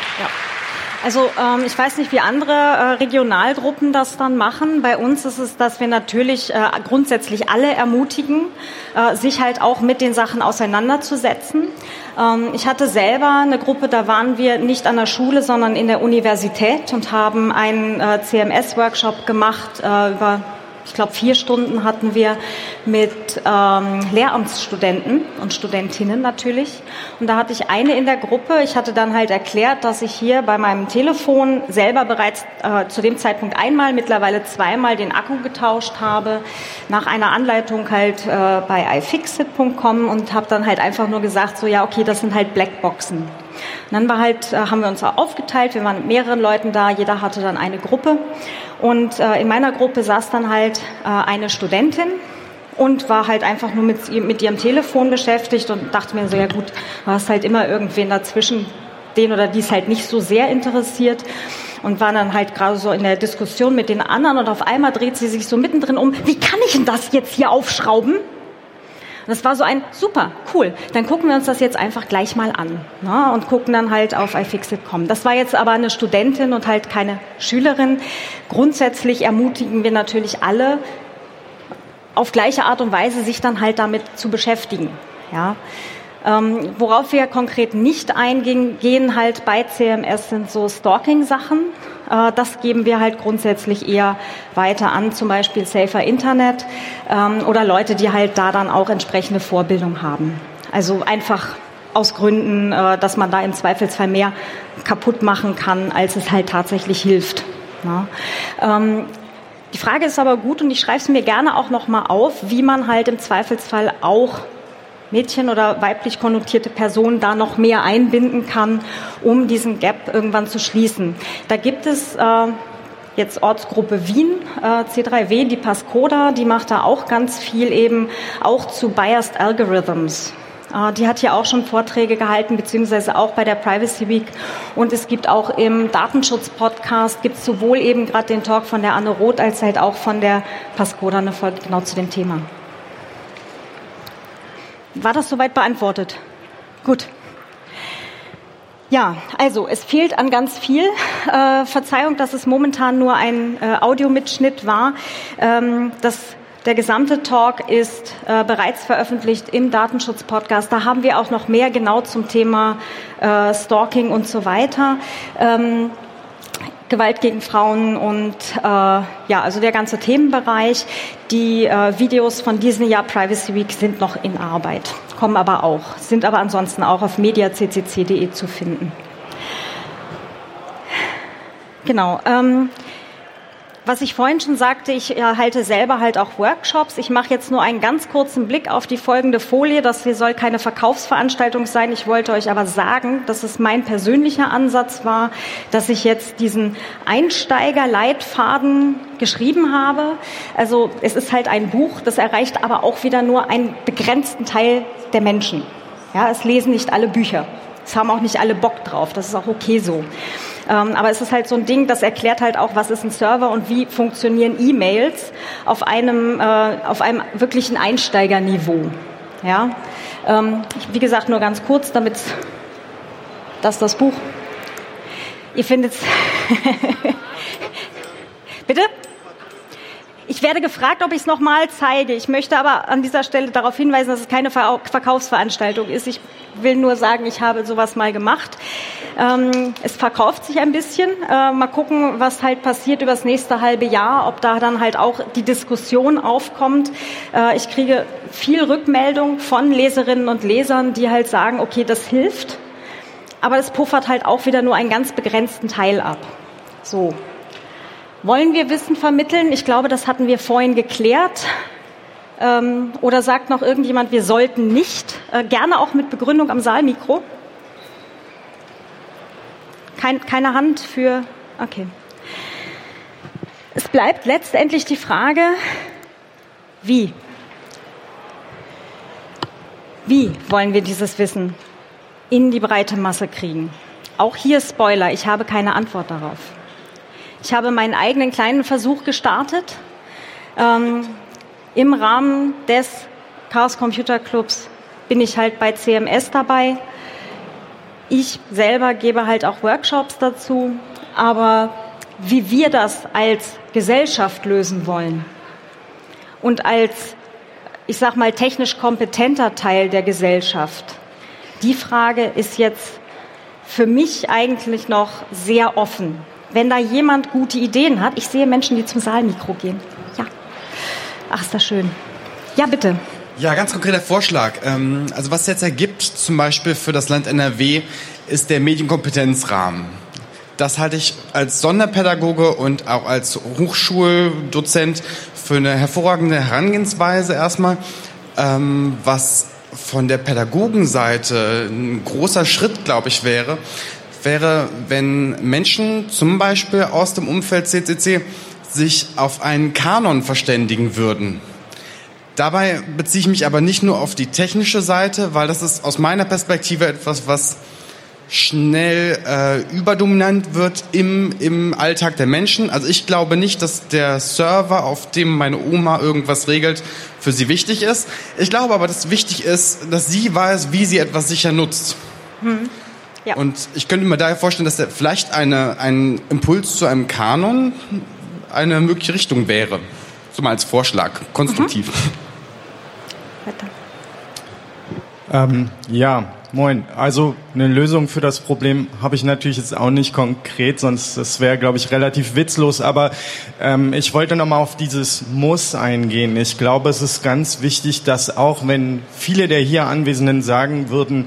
Also ähm, ich weiß nicht, wie andere äh, Regionalgruppen das dann machen. Bei uns ist es, dass wir natürlich äh, grundsätzlich alle ermutigen, äh, sich halt auch mit den Sachen auseinanderzusetzen. Ähm, ich hatte selber eine Gruppe, da waren wir nicht an der Schule, sondern in der Universität und haben einen äh, CMS-Workshop gemacht äh, über ich glaube, vier Stunden hatten wir mit ähm, Lehramtsstudenten und Studentinnen natürlich. Und da hatte ich eine in der Gruppe. Ich hatte dann halt erklärt, dass ich hier bei meinem Telefon selber bereits äh, zu dem Zeitpunkt einmal, mittlerweile zweimal den Akku getauscht habe, nach einer Anleitung halt äh, bei iFixit.com und habe dann halt einfach nur gesagt, so ja, okay, das sind halt Blackboxen. Und dann war halt, äh, haben wir uns aufgeteilt, wir waren mit mehreren Leuten da, jeder hatte dann eine Gruppe. Und äh, in meiner Gruppe saß dann halt äh, eine Studentin und war halt einfach nur mit, mit ihrem Telefon beschäftigt und dachte mir so, ja gut, du hast halt immer irgendwen dazwischen, den oder die es halt nicht so sehr interessiert und war dann halt gerade so in der Diskussion mit den anderen und auf einmal dreht sie sich so mittendrin um, wie kann ich denn das jetzt hier aufschrauben? Und das war so ein super, cool. Dann gucken wir uns das jetzt einfach gleich mal an ne? und gucken dann halt auf iFixit.com. Das war jetzt aber eine Studentin und halt keine Schülerin. Grundsätzlich ermutigen wir natürlich alle, auf gleiche Art und Weise sich dann halt damit zu beschäftigen. Ja. Ähm, worauf wir konkret nicht eingehen, gehen halt bei CMS sind so Stalking-Sachen. Äh, das geben wir halt grundsätzlich eher weiter an, zum Beispiel Safer Internet ähm, oder Leute, die halt da dann auch entsprechende Vorbildung haben. Also einfach aus Gründen, äh, dass man da im Zweifelsfall mehr kaputt machen kann, als es halt tatsächlich hilft. Ähm, die Frage ist aber gut und ich schreibe es mir gerne auch nochmal auf, wie man halt im Zweifelsfall auch Mädchen oder weiblich konnotierte Personen da noch mehr einbinden kann, um diesen Gap irgendwann zu schließen. Da gibt es äh, jetzt Ortsgruppe Wien, äh, C3W, die Pascoda, die macht da auch ganz viel eben auch zu Biased Algorithms. Äh, die hat hier auch schon Vorträge gehalten, beziehungsweise auch bei der Privacy Week. Und es gibt auch im Datenschutz-Podcast, gibt es sowohl eben gerade den Talk von der Anne Roth, als halt auch von der Pascoda eine Folge genau zu dem Thema. War das soweit beantwortet? Gut. Ja, also es fehlt an ganz viel. Äh, Verzeihung, dass es momentan nur ein äh, Audiomitschnitt war. Ähm, das, der gesamte Talk ist äh, bereits veröffentlicht im Datenschutz-Podcast. Da haben wir auch noch mehr genau zum Thema äh, Stalking und so weiter. Ähm, Gewalt gegen Frauen und äh, ja, also der ganze Themenbereich. Die äh, Videos von diesem Jahr Privacy Week sind noch in Arbeit, kommen aber auch, sind aber ansonsten auch auf mediaccc.de zu finden. Genau. Ähm, was ich vorhin schon sagte, ich halte selber halt auch Workshops. Ich mache jetzt nur einen ganz kurzen Blick auf die folgende Folie. Das hier soll keine Verkaufsveranstaltung sein. Ich wollte euch aber sagen, dass es mein persönlicher Ansatz war, dass ich jetzt diesen Einsteigerleitfaden geschrieben habe. Also es ist halt ein Buch, das erreicht aber auch wieder nur einen begrenzten Teil der Menschen. Ja, es lesen nicht alle Bücher. Es haben auch nicht alle Bock drauf. Das ist auch okay so. Ähm, aber es ist halt so ein Ding, das erklärt halt auch, was ist ein Server und wie funktionieren E-Mails auf einem, äh, auf einem wirklichen Einsteigerniveau. Ja? Ähm, wie gesagt, nur ganz kurz, damit das das Buch. Ihr findet *laughs* Bitte? Ich werde gefragt, ob ich es nochmal zeige. Ich möchte aber an dieser Stelle darauf hinweisen, dass es keine Verkaufsveranstaltung ist. Ich will nur sagen, ich habe sowas mal gemacht. Ähm, es verkauft sich ein bisschen. Äh, mal gucken, was halt passiert über das nächste halbe Jahr, ob da dann halt auch die Diskussion aufkommt. Äh, ich kriege viel Rückmeldung von Leserinnen und Lesern, die halt sagen, okay, das hilft. Aber es puffert halt auch wieder nur einen ganz begrenzten Teil ab. So, wollen wir Wissen vermitteln? Ich glaube, das hatten wir vorhin geklärt. Ähm, oder sagt noch irgendjemand, wir sollten nicht? Äh, gerne auch mit Begründung am Saalmikro. Kein, keine Hand für. Okay. Es bleibt letztendlich die Frage, wie? Wie wollen wir dieses Wissen in die breite Masse kriegen? Auch hier Spoiler, ich habe keine Antwort darauf. Ich habe meinen eigenen kleinen Versuch gestartet. Ähm, Im Rahmen des Chaos Computer Clubs bin ich halt bei CMS dabei. Ich selber gebe halt auch Workshops dazu. Aber wie wir das als Gesellschaft lösen wollen und als, ich sag mal, technisch kompetenter Teil der Gesellschaft, die Frage ist jetzt für mich eigentlich noch sehr offen wenn da jemand gute Ideen hat. Ich sehe Menschen, die zum Saalmikro gehen. Ja. Ach, ist das schön. Ja, bitte. Ja, ganz konkreter Vorschlag. Ähm, also was jetzt ergibt, zum Beispiel für das Land NRW, ist der Medienkompetenzrahmen. Das halte ich als Sonderpädagoge und auch als Hochschuldozent für eine hervorragende Herangehensweise erstmal, ähm, was von der Pädagogenseite ein großer Schritt, glaube ich, wäre, wäre, wenn Menschen zum Beispiel aus dem Umfeld CCC sich auf einen Kanon verständigen würden. Dabei beziehe ich mich aber nicht nur auf die technische Seite, weil das ist aus meiner Perspektive etwas, was schnell äh, überdominant wird im, im Alltag der Menschen. Also ich glaube nicht, dass der Server, auf dem meine Oma irgendwas regelt, für sie wichtig ist. Ich glaube aber, dass wichtig ist, dass sie weiß, wie sie etwas sicher nutzt. Hm. Ja. Und ich könnte mir daher vorstellen, dass der vielleicht eine, ein Impuls zu einem Kanon eine mögliche Richtung wäre. So mal als Vorschlag, konstruktiv. Mhm. Ähm, ja, moin. Also eine Lösung für das Problem habe ich natürlich jetzt auch nicht konkret, sonst das wäre, glaube ich, relativ witzlos. Aber ähm, ich wollte noch mal auf dieses Muss eingehen. Ich glaube, es ist ganz wichtig, dass auch wenn viele der hier Anwesenden sagen würden,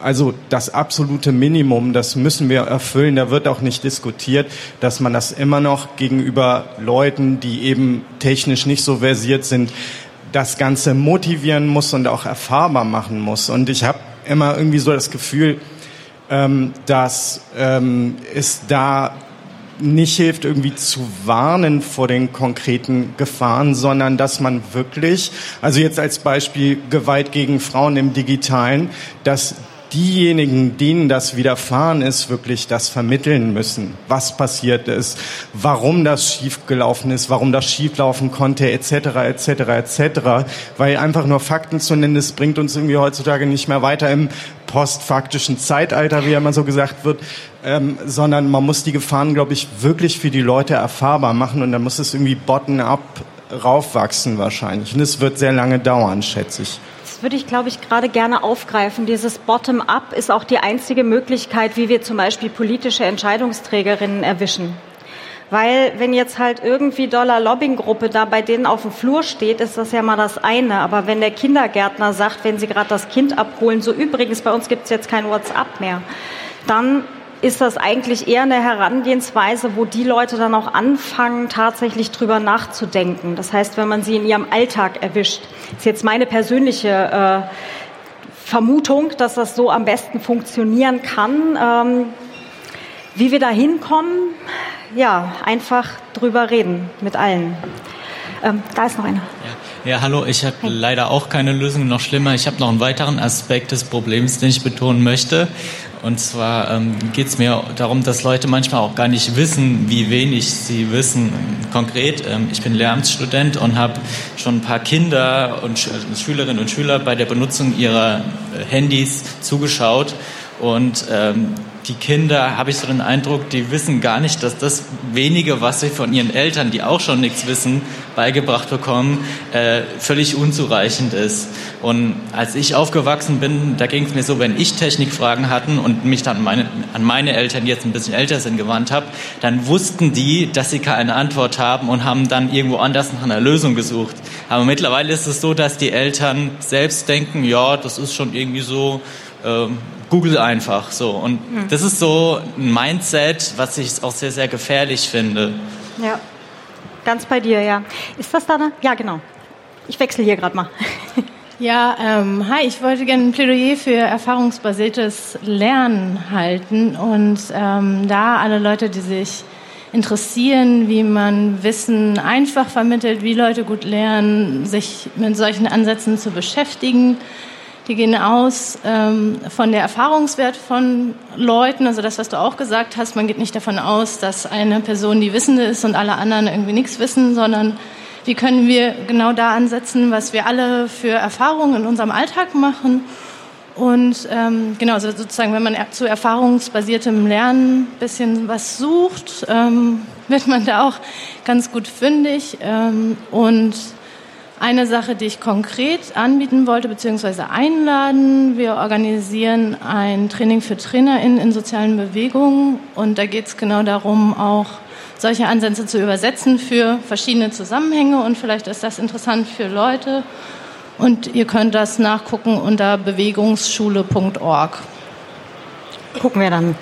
also das absolute Minimum, das müssen wir erfüllen. Da wird auch nicht diskutiert, dass man das immer noch gegenüber Leuten, die eben technisch nicht so versiert sind, das Ganze motivieren muss und auch erfahrbar machen muss. Und ich habe immer irgendwie so das Gefühl, ähm, dass ähm, es da nicht hilft, irgendwie zu warnen vor den konkreten Gefahren, sondern dass man wirklich, also jetzt als Beispiel Gewalt gegen Frauen im Digitalen, dass diejenigen, denen das widerfahren ist, wirklich das vermitteln müssen, was passiert ist, warum das schiefgelaufen ist, warum das schieflaufen konnte, etc., etc., etc., weil einfach nur Fakten zu nennen, das bringt uns irgendwie heutzutage nicht mehr weiter im postfaktischen Zeitalter, wie ja immer so gesagt wird, ähm, sondern man muss die Gefahren, glaube ich, wirklich für die Leute erfahrbar machen und dann muss es irgendwie bottom-up raufwachsen wahrscheinlich. Und es wird sehr lange dauern, schätze ich würde ich, glaube ich, gerade gerne aufgreifen. Dieses Bottom-up ist auch die einzige Möglichkeit, wie wir zum Beispiel politische Entscheidungsträgerinnen erwischen. Weil wenn jetzt halt irgendwie Dollar Lobbying-Gruppe da bei denen auf dem Flur steht, ist das ja mal das eine. Aber wenn der Kindergärtner sagt, wenn sie gerade das Kind abholen, so übrigens, bei uns gibt es jetzt kein WhatsApp mehr, dann ist das eigentlich eher eine Herangehensweise, wo die Leute dann auch anfangen, tatsächlich drüber nachzudenken. Das heißt, wenn man sie in ihrem Alltag erwischt. Ist jetzt meine persönliche äh, Vermutung, dass das so am besten funktionieren kann. Ähm, wie wir da hinkommen, ja, einfach drüber reden mit allen. Ähm, da ist noch einer. Ja, ja hallo, ich habe leider auch keine Lösung, noch schlimmer. Ich habe noch einen weiteren Aspekt des Problems, den ich betonen möchte. Und zwar ähm, geht es mir darum, dass Leute manchmal auch gar nicht wissen, wie wenig sie wissen. Konkret, ähm, ich bin Lehramtsstudent und habe schon ein paar Kinder und Sch also Schülerinnen und Schüler bei der Benutzung ihrer äh, Handys zugeschaut. Und ähm, die Kinder, habe ich so den Eindruck, die wissen gar nicht, dass das wenige, was sie von ihren Eltern, die auch schon nichts wissen, beigebracht bekommen, äh, völlig unzureichend ist. Und als ich aufgewachsen bin, da ging es mir so, wenn ich Technikfragen hatten und mich dann meine, an meine Eltern, die jetzt ein bisschen älter sind, gewandt habe, dann wussten die, dass sie keine Antwort haben und haben dann irgendwo anders nach einer Lösung gesucht. Aber mittlerweile ist es so, dass die Eltern selbst denken, ja, das ist schon irgendwie so, ähm, Google einfach so. Und hm. das ist so ein Mindset, was ich auch sehr, sehr gefährlich finde. Ja, ganz bei dir, ja. Ist das da? Ja, genau. Ich wechsle hier gerade mal. *laughs* Ja, ähm, hi, ich wollte gerne ein Plädoyer für erfahrungsbasiertes Lernen halten und ähm, da alle Leute, die sich interessieren, wie man Wissen einfach vermittelt, wie Leute gut lernen, sich mit solchen Ansätzen zu beschäftigen. Die gehen aus ähm, von der Erfahrungswert von Leuten, also das, was du auch gesagt hast. Man geht nicht davon aus, dass eine Person die Wissende ist und alle anderen irgendwie nichts wissen, sondern wie können wir genau da ansetzen, was wir alle für Erfahrungen in unserem Alltag machen. Und ähm, genau, also sozusagen, wenn man zu erfahrungsbasiertem Lernen ein bisschen was sucht, ähm, *laughs* wird man da auch ganz gut fündig. Ähm, und eine Sache, die ich konkret anbieten wollte, beziehungsweise einladen. Wir organisieren ein Training für TrainerInnen in sozialen Bewegungen. Und da geht es genau darum, auch solche Ansätze zu übersetzen für verschiedene Zusammenhänge. Und vielleicht ist das interessant für Leute. Und ihr könnt das nachgucken unter bewegungsschule.org. Gucken wir dann.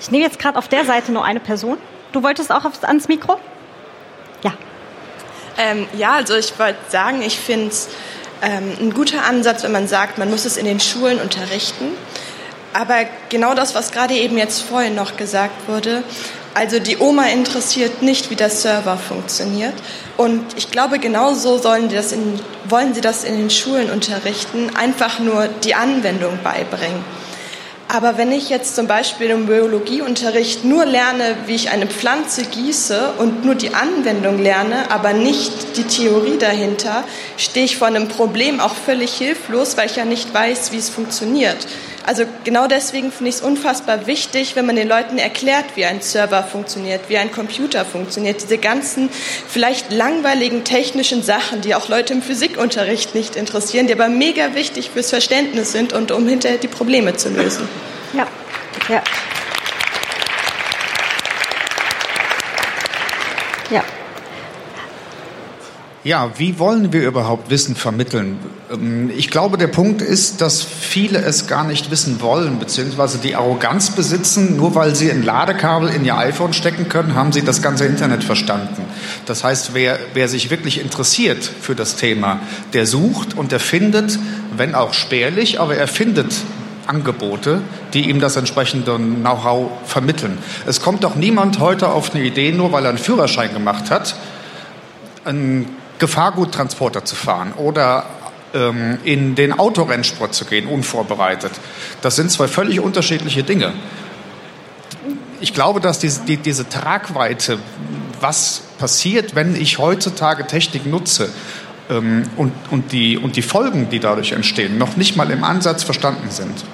Ich nehme jetzt gerade auf der Seite nur eine Person. Du wolltest auch ans Mikro? Ja. Ähm, ja, also ich wollte sagen, ich finde es ähm, ein guter Ansatz, wenn man sagt, man muss es in den Schulen unterrichten. Aber genau das, was gerade eben jetzt vorhin noch gesagt wurde, also die Oma interessiert nicht, wie der Server funktioniert. Und ich glaube, genauso sollen wollen sie das in den Schulen unterrichten, einfach nur die Anwendung beibringen. Aber wenn ich jetzt zum Beispiel im Biologieunterricht nur lerne, wie ich eine Pflanze gieße und nur die Anwendung lerne, aber nicht die Theorie dahinter, stehe ich vor einem Problem auch völlig hilflos, weil ich ja nicht weiß, wie es funktioniert. Also genau deswegen finde ich es unfassbar wichtig, wenn man den Leuten erklärt, wie ein Server funktioniert, wie ein Computer funktioniert, diese ganzen vielleicht langweiligen technischen Sachen, die auch Leute im Physikunterricht nicht interessieren, die aber mega wichtig fürs Verständnis sind und um hinterher die Probleme zu lösen. Ja, ja. Ja. Ja, wie wollen wir überhaupt Wissen vermitteln? Ähm, ich glaube, der Punkt ist, dass viele es gar nicht wissen wollen, beziehungsweise die Arroganz besitzen, nur weil sie ein Ladekabel in ihr iPhone stecken können, haben sie das ganze Internet verstanden. Das heißt, wer, wer sich wirklich interessiert für das Thema, der sucht und der findet, wenn auch spärlich, aber er findet Angebote, die ihm das entsprechende Know-how vermitteln. Es kommt doch niemand heute auf eine Idee, nur weil er einen Führerschein gemacht hat, ein Gefahrguttransporter zu fahren oder ähm, in den Autorennsport zu gehen, unvorbereitet. Das sind zwei völlig unterschiedliche Dinge. Ich glaube, dass diese, die, diese Tragweite, was passiert, wenn ich heutzutage Technik nutze, ähm, und, und, die, und die Folgen, die dadurch entstehen, noch nicht mal im Ansatz verstanden sind.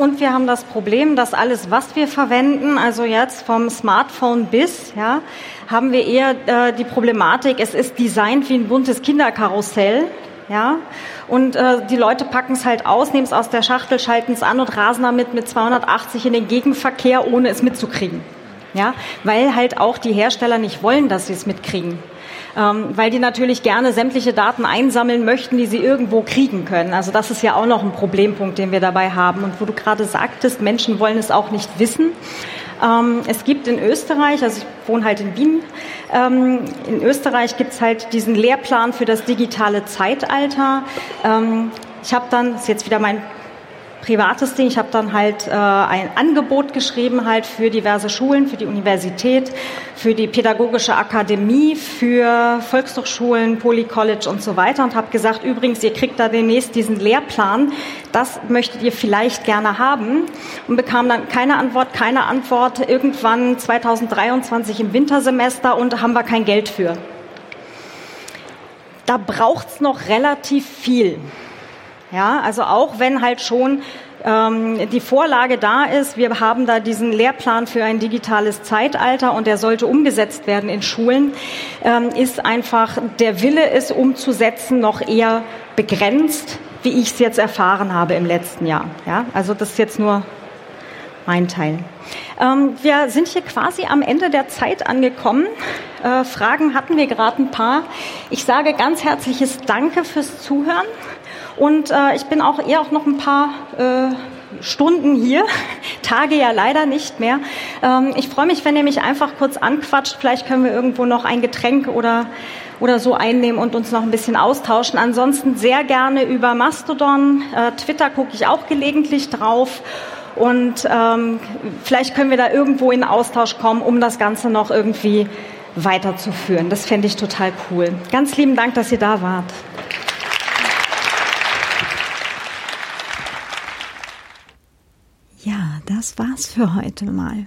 Und wir haben das Problem, dass alles, was wir verwenden, also jetzt vom Smartphone bis, ja, haben wir eher äh, die Problematik, es ist designt wie ein buntes Kinderkarussell. Ja, und äh, die Leute packen es halt aus, nehmen es aus der Schachtel, schalten es an und rasen damit mit 280 in den Gegenverkehr, ohne es mitzukriegen. Ja, weil halt auch die Hersteller nicht wollen, dass sie es mitkriegen. Ähm, weil die natürlich gerne sämtliche Daten einsammeln möchten, die sie irgendwo kriegen können. Also das ist ja auch noch ein Problempunkt, den wir dabei haben. Und wo du gerade sagtest, Menschen wollen es auch nicht wissen. Ähm, es gibt in Österreich, also ich wohne halt in Wien, ähm, in Österreich gibt es halt diesen Lehrplan für das digitale Zeitalter. Ähm, ich habe dann, das ist jetzt wieder mein privates Ding. Ich habe dann halt äh, ein Angebot geschrieben halt für diverse Schulen, für die Universität, für die pädagogische Akademie, für Volkshochschulen, Polycollege und so weiter und habe gesagt, übrigens, ihr kriegt da demnächst diesen Lehrplan. Das möchtet ihr vielleicht gerne haben und bekam dann keine Antwort, keine Antwort. Irgendwann 2023 im Wintersemester und haben wir kein Geld für. Da braucht's noch relativ viel. Ja, also auch wenn halt schon ähm, die Vorlage da ist, wir haben da diesen Lehrplan für ein digitales Zeitalter und der sollte umgesetzt werden in Schulen, ähm, ist einfach der Wille, es umzusetzen, noch eher begrenzt, wie ich es jetzt erfahren habe im letzten Jahr. Ja, also das ist jetzt nur mein Teil. Ähm, wir sind hier quasi am Ende der Zeit angekommen. Äh, Fragen hatten wir gerade ein paar. Ich sage ganz herzliches Danke fürs Zuhören. Und äh, ich bin auch eher auch noch ein paar äh, Stunden hier, *laughs* Tage ja leider nicht mehr. Ähm, ich freue mich, wenn ihr mich einfach kurz anquatscht. Vielleicht können wir irgendwo noch ein Getränk oder oder so einnehmen und uns noch ein bisschen austauschen. Ansonsten sehr gerne über Mastodon. Äh, Twitter gucke ich auch gelegentlich drauf. Und ähm, vielleicht können wir da irgendwo in Austausch kommen, um das Ganze noch irgendwie weiterzuführen. Das fände ich total cool. Ganz lieben Dank, dass ihr da wart. Ja, das war's für heute mal.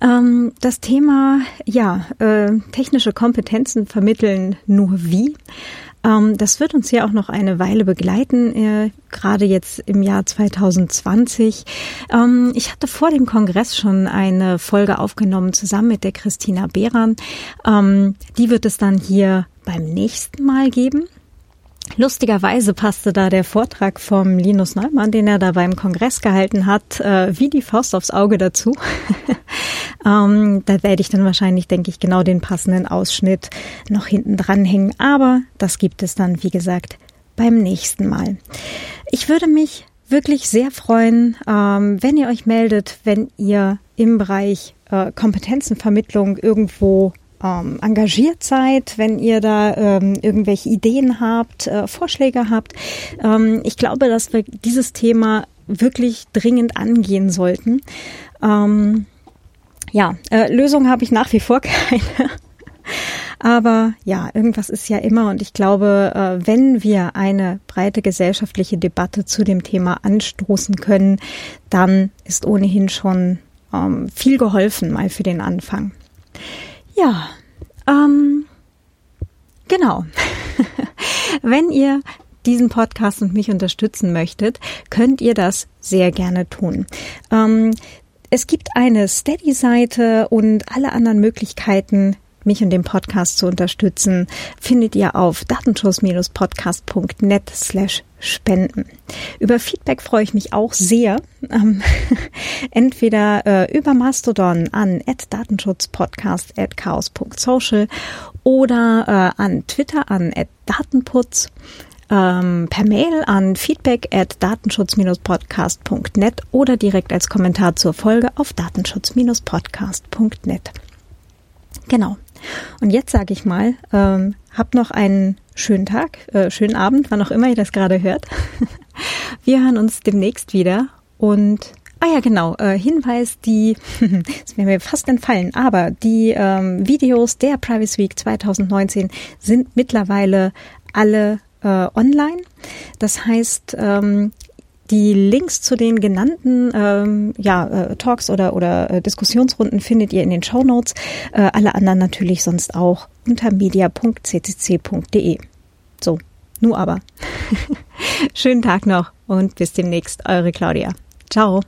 Ähm, das Thema, ja, äh, technische Kompetenzen vermitteln nur wie. Ähm, das wird uns ja auch noch eine Weile begleiten, äh, gerade jetzt im Jahr 2020. Ähm, ich hatte vor dem Kongress schon eine Folge aufgenommen zusammen mit der Christina Behran. Ähm, die wird es dann hier beim nächsten Mal geben. Lustigerweise passte da der Vortrag vom Linus Neumann, den er da beim Kongress gehalten hat, äh, wie die Faust aufs Auge dazu. *laughs* ähm, da werde ich dann wahrscheinlich, denke ich, genau den passenden Ausschnitt noch hinten dranhängen. Aber das gibt es dann, wie gesagt, beim nächsten Mal. Ich würde mich wirklich sehr freuen, ähm, wenn ihr euch meldet, wenn ihr im Bereich äh, Kompetenzenvermittlung irgendwo ähm, engagiert seid, wenn ihr da ähm, irgendwelche Ideen habt, äh, Vorschläge habt. Ähm, ich glaube, dass wir dieses Thema wirklich dringend angehen sollten. Ähm, ja, äh, Lösung habe ich nach wie vor *laughs* keine. Aber ja, irgendwas ist ja immer und ich glaube, äh, wenn wir eine breite gesellschaftliche Debatte zu dem Thema anstoßen können, dann ist ohnehin schon ähm, viel geholfen mal für den Anfang. Ja, ähm, genau. *laughs* Wenn ihr diesen Podcast und mich unterstützen möchtet, könnt ihr das sehr gerne tun. Ähm, es gibt eine Steady-Seite und alle anderen Möglichkeiten, mich und den Podcast zu unterstützen, findet ihr auf datenschutz-podcast.net slash spenden. Über Feedback freue ich mich auch sehr. Ähm, *laughs* entweder äh, über Mastodon an datenschutzpodcast at chaos.social oder äh, an Twitter an datenputz ähm, per Mail an feedback at datenschutz-podcast.net oder direkt als Kommentar zur Folge auf datenschutz-podcast.net. Genau. Und jetzt sage ich mal, ähm, habt noch einen schönen Tag, äh, schönen Abend, wann auch immer ihr das gerade hört. *laughs* Wir hören uns demnächst wieder und Ah ja, genau. Äh, Hinweis, die, *laughs* das wäre mir fast entfallen, aber die ähm, Videos der Privacy Week 2019 sind mittlerweile alle äh, online. Das heißt, ähm, die Links zu den genannten ähm, ja, äh, Talks oder, oder äh, Diskussionsrunden findet ihr in den Show Notes. Äh, alle anderen natürlich sonst auch unter media.ccc.de. So, nu aber. *laughs* Schönen Tag noch und bis demnächst, eure Claudia. Ciao.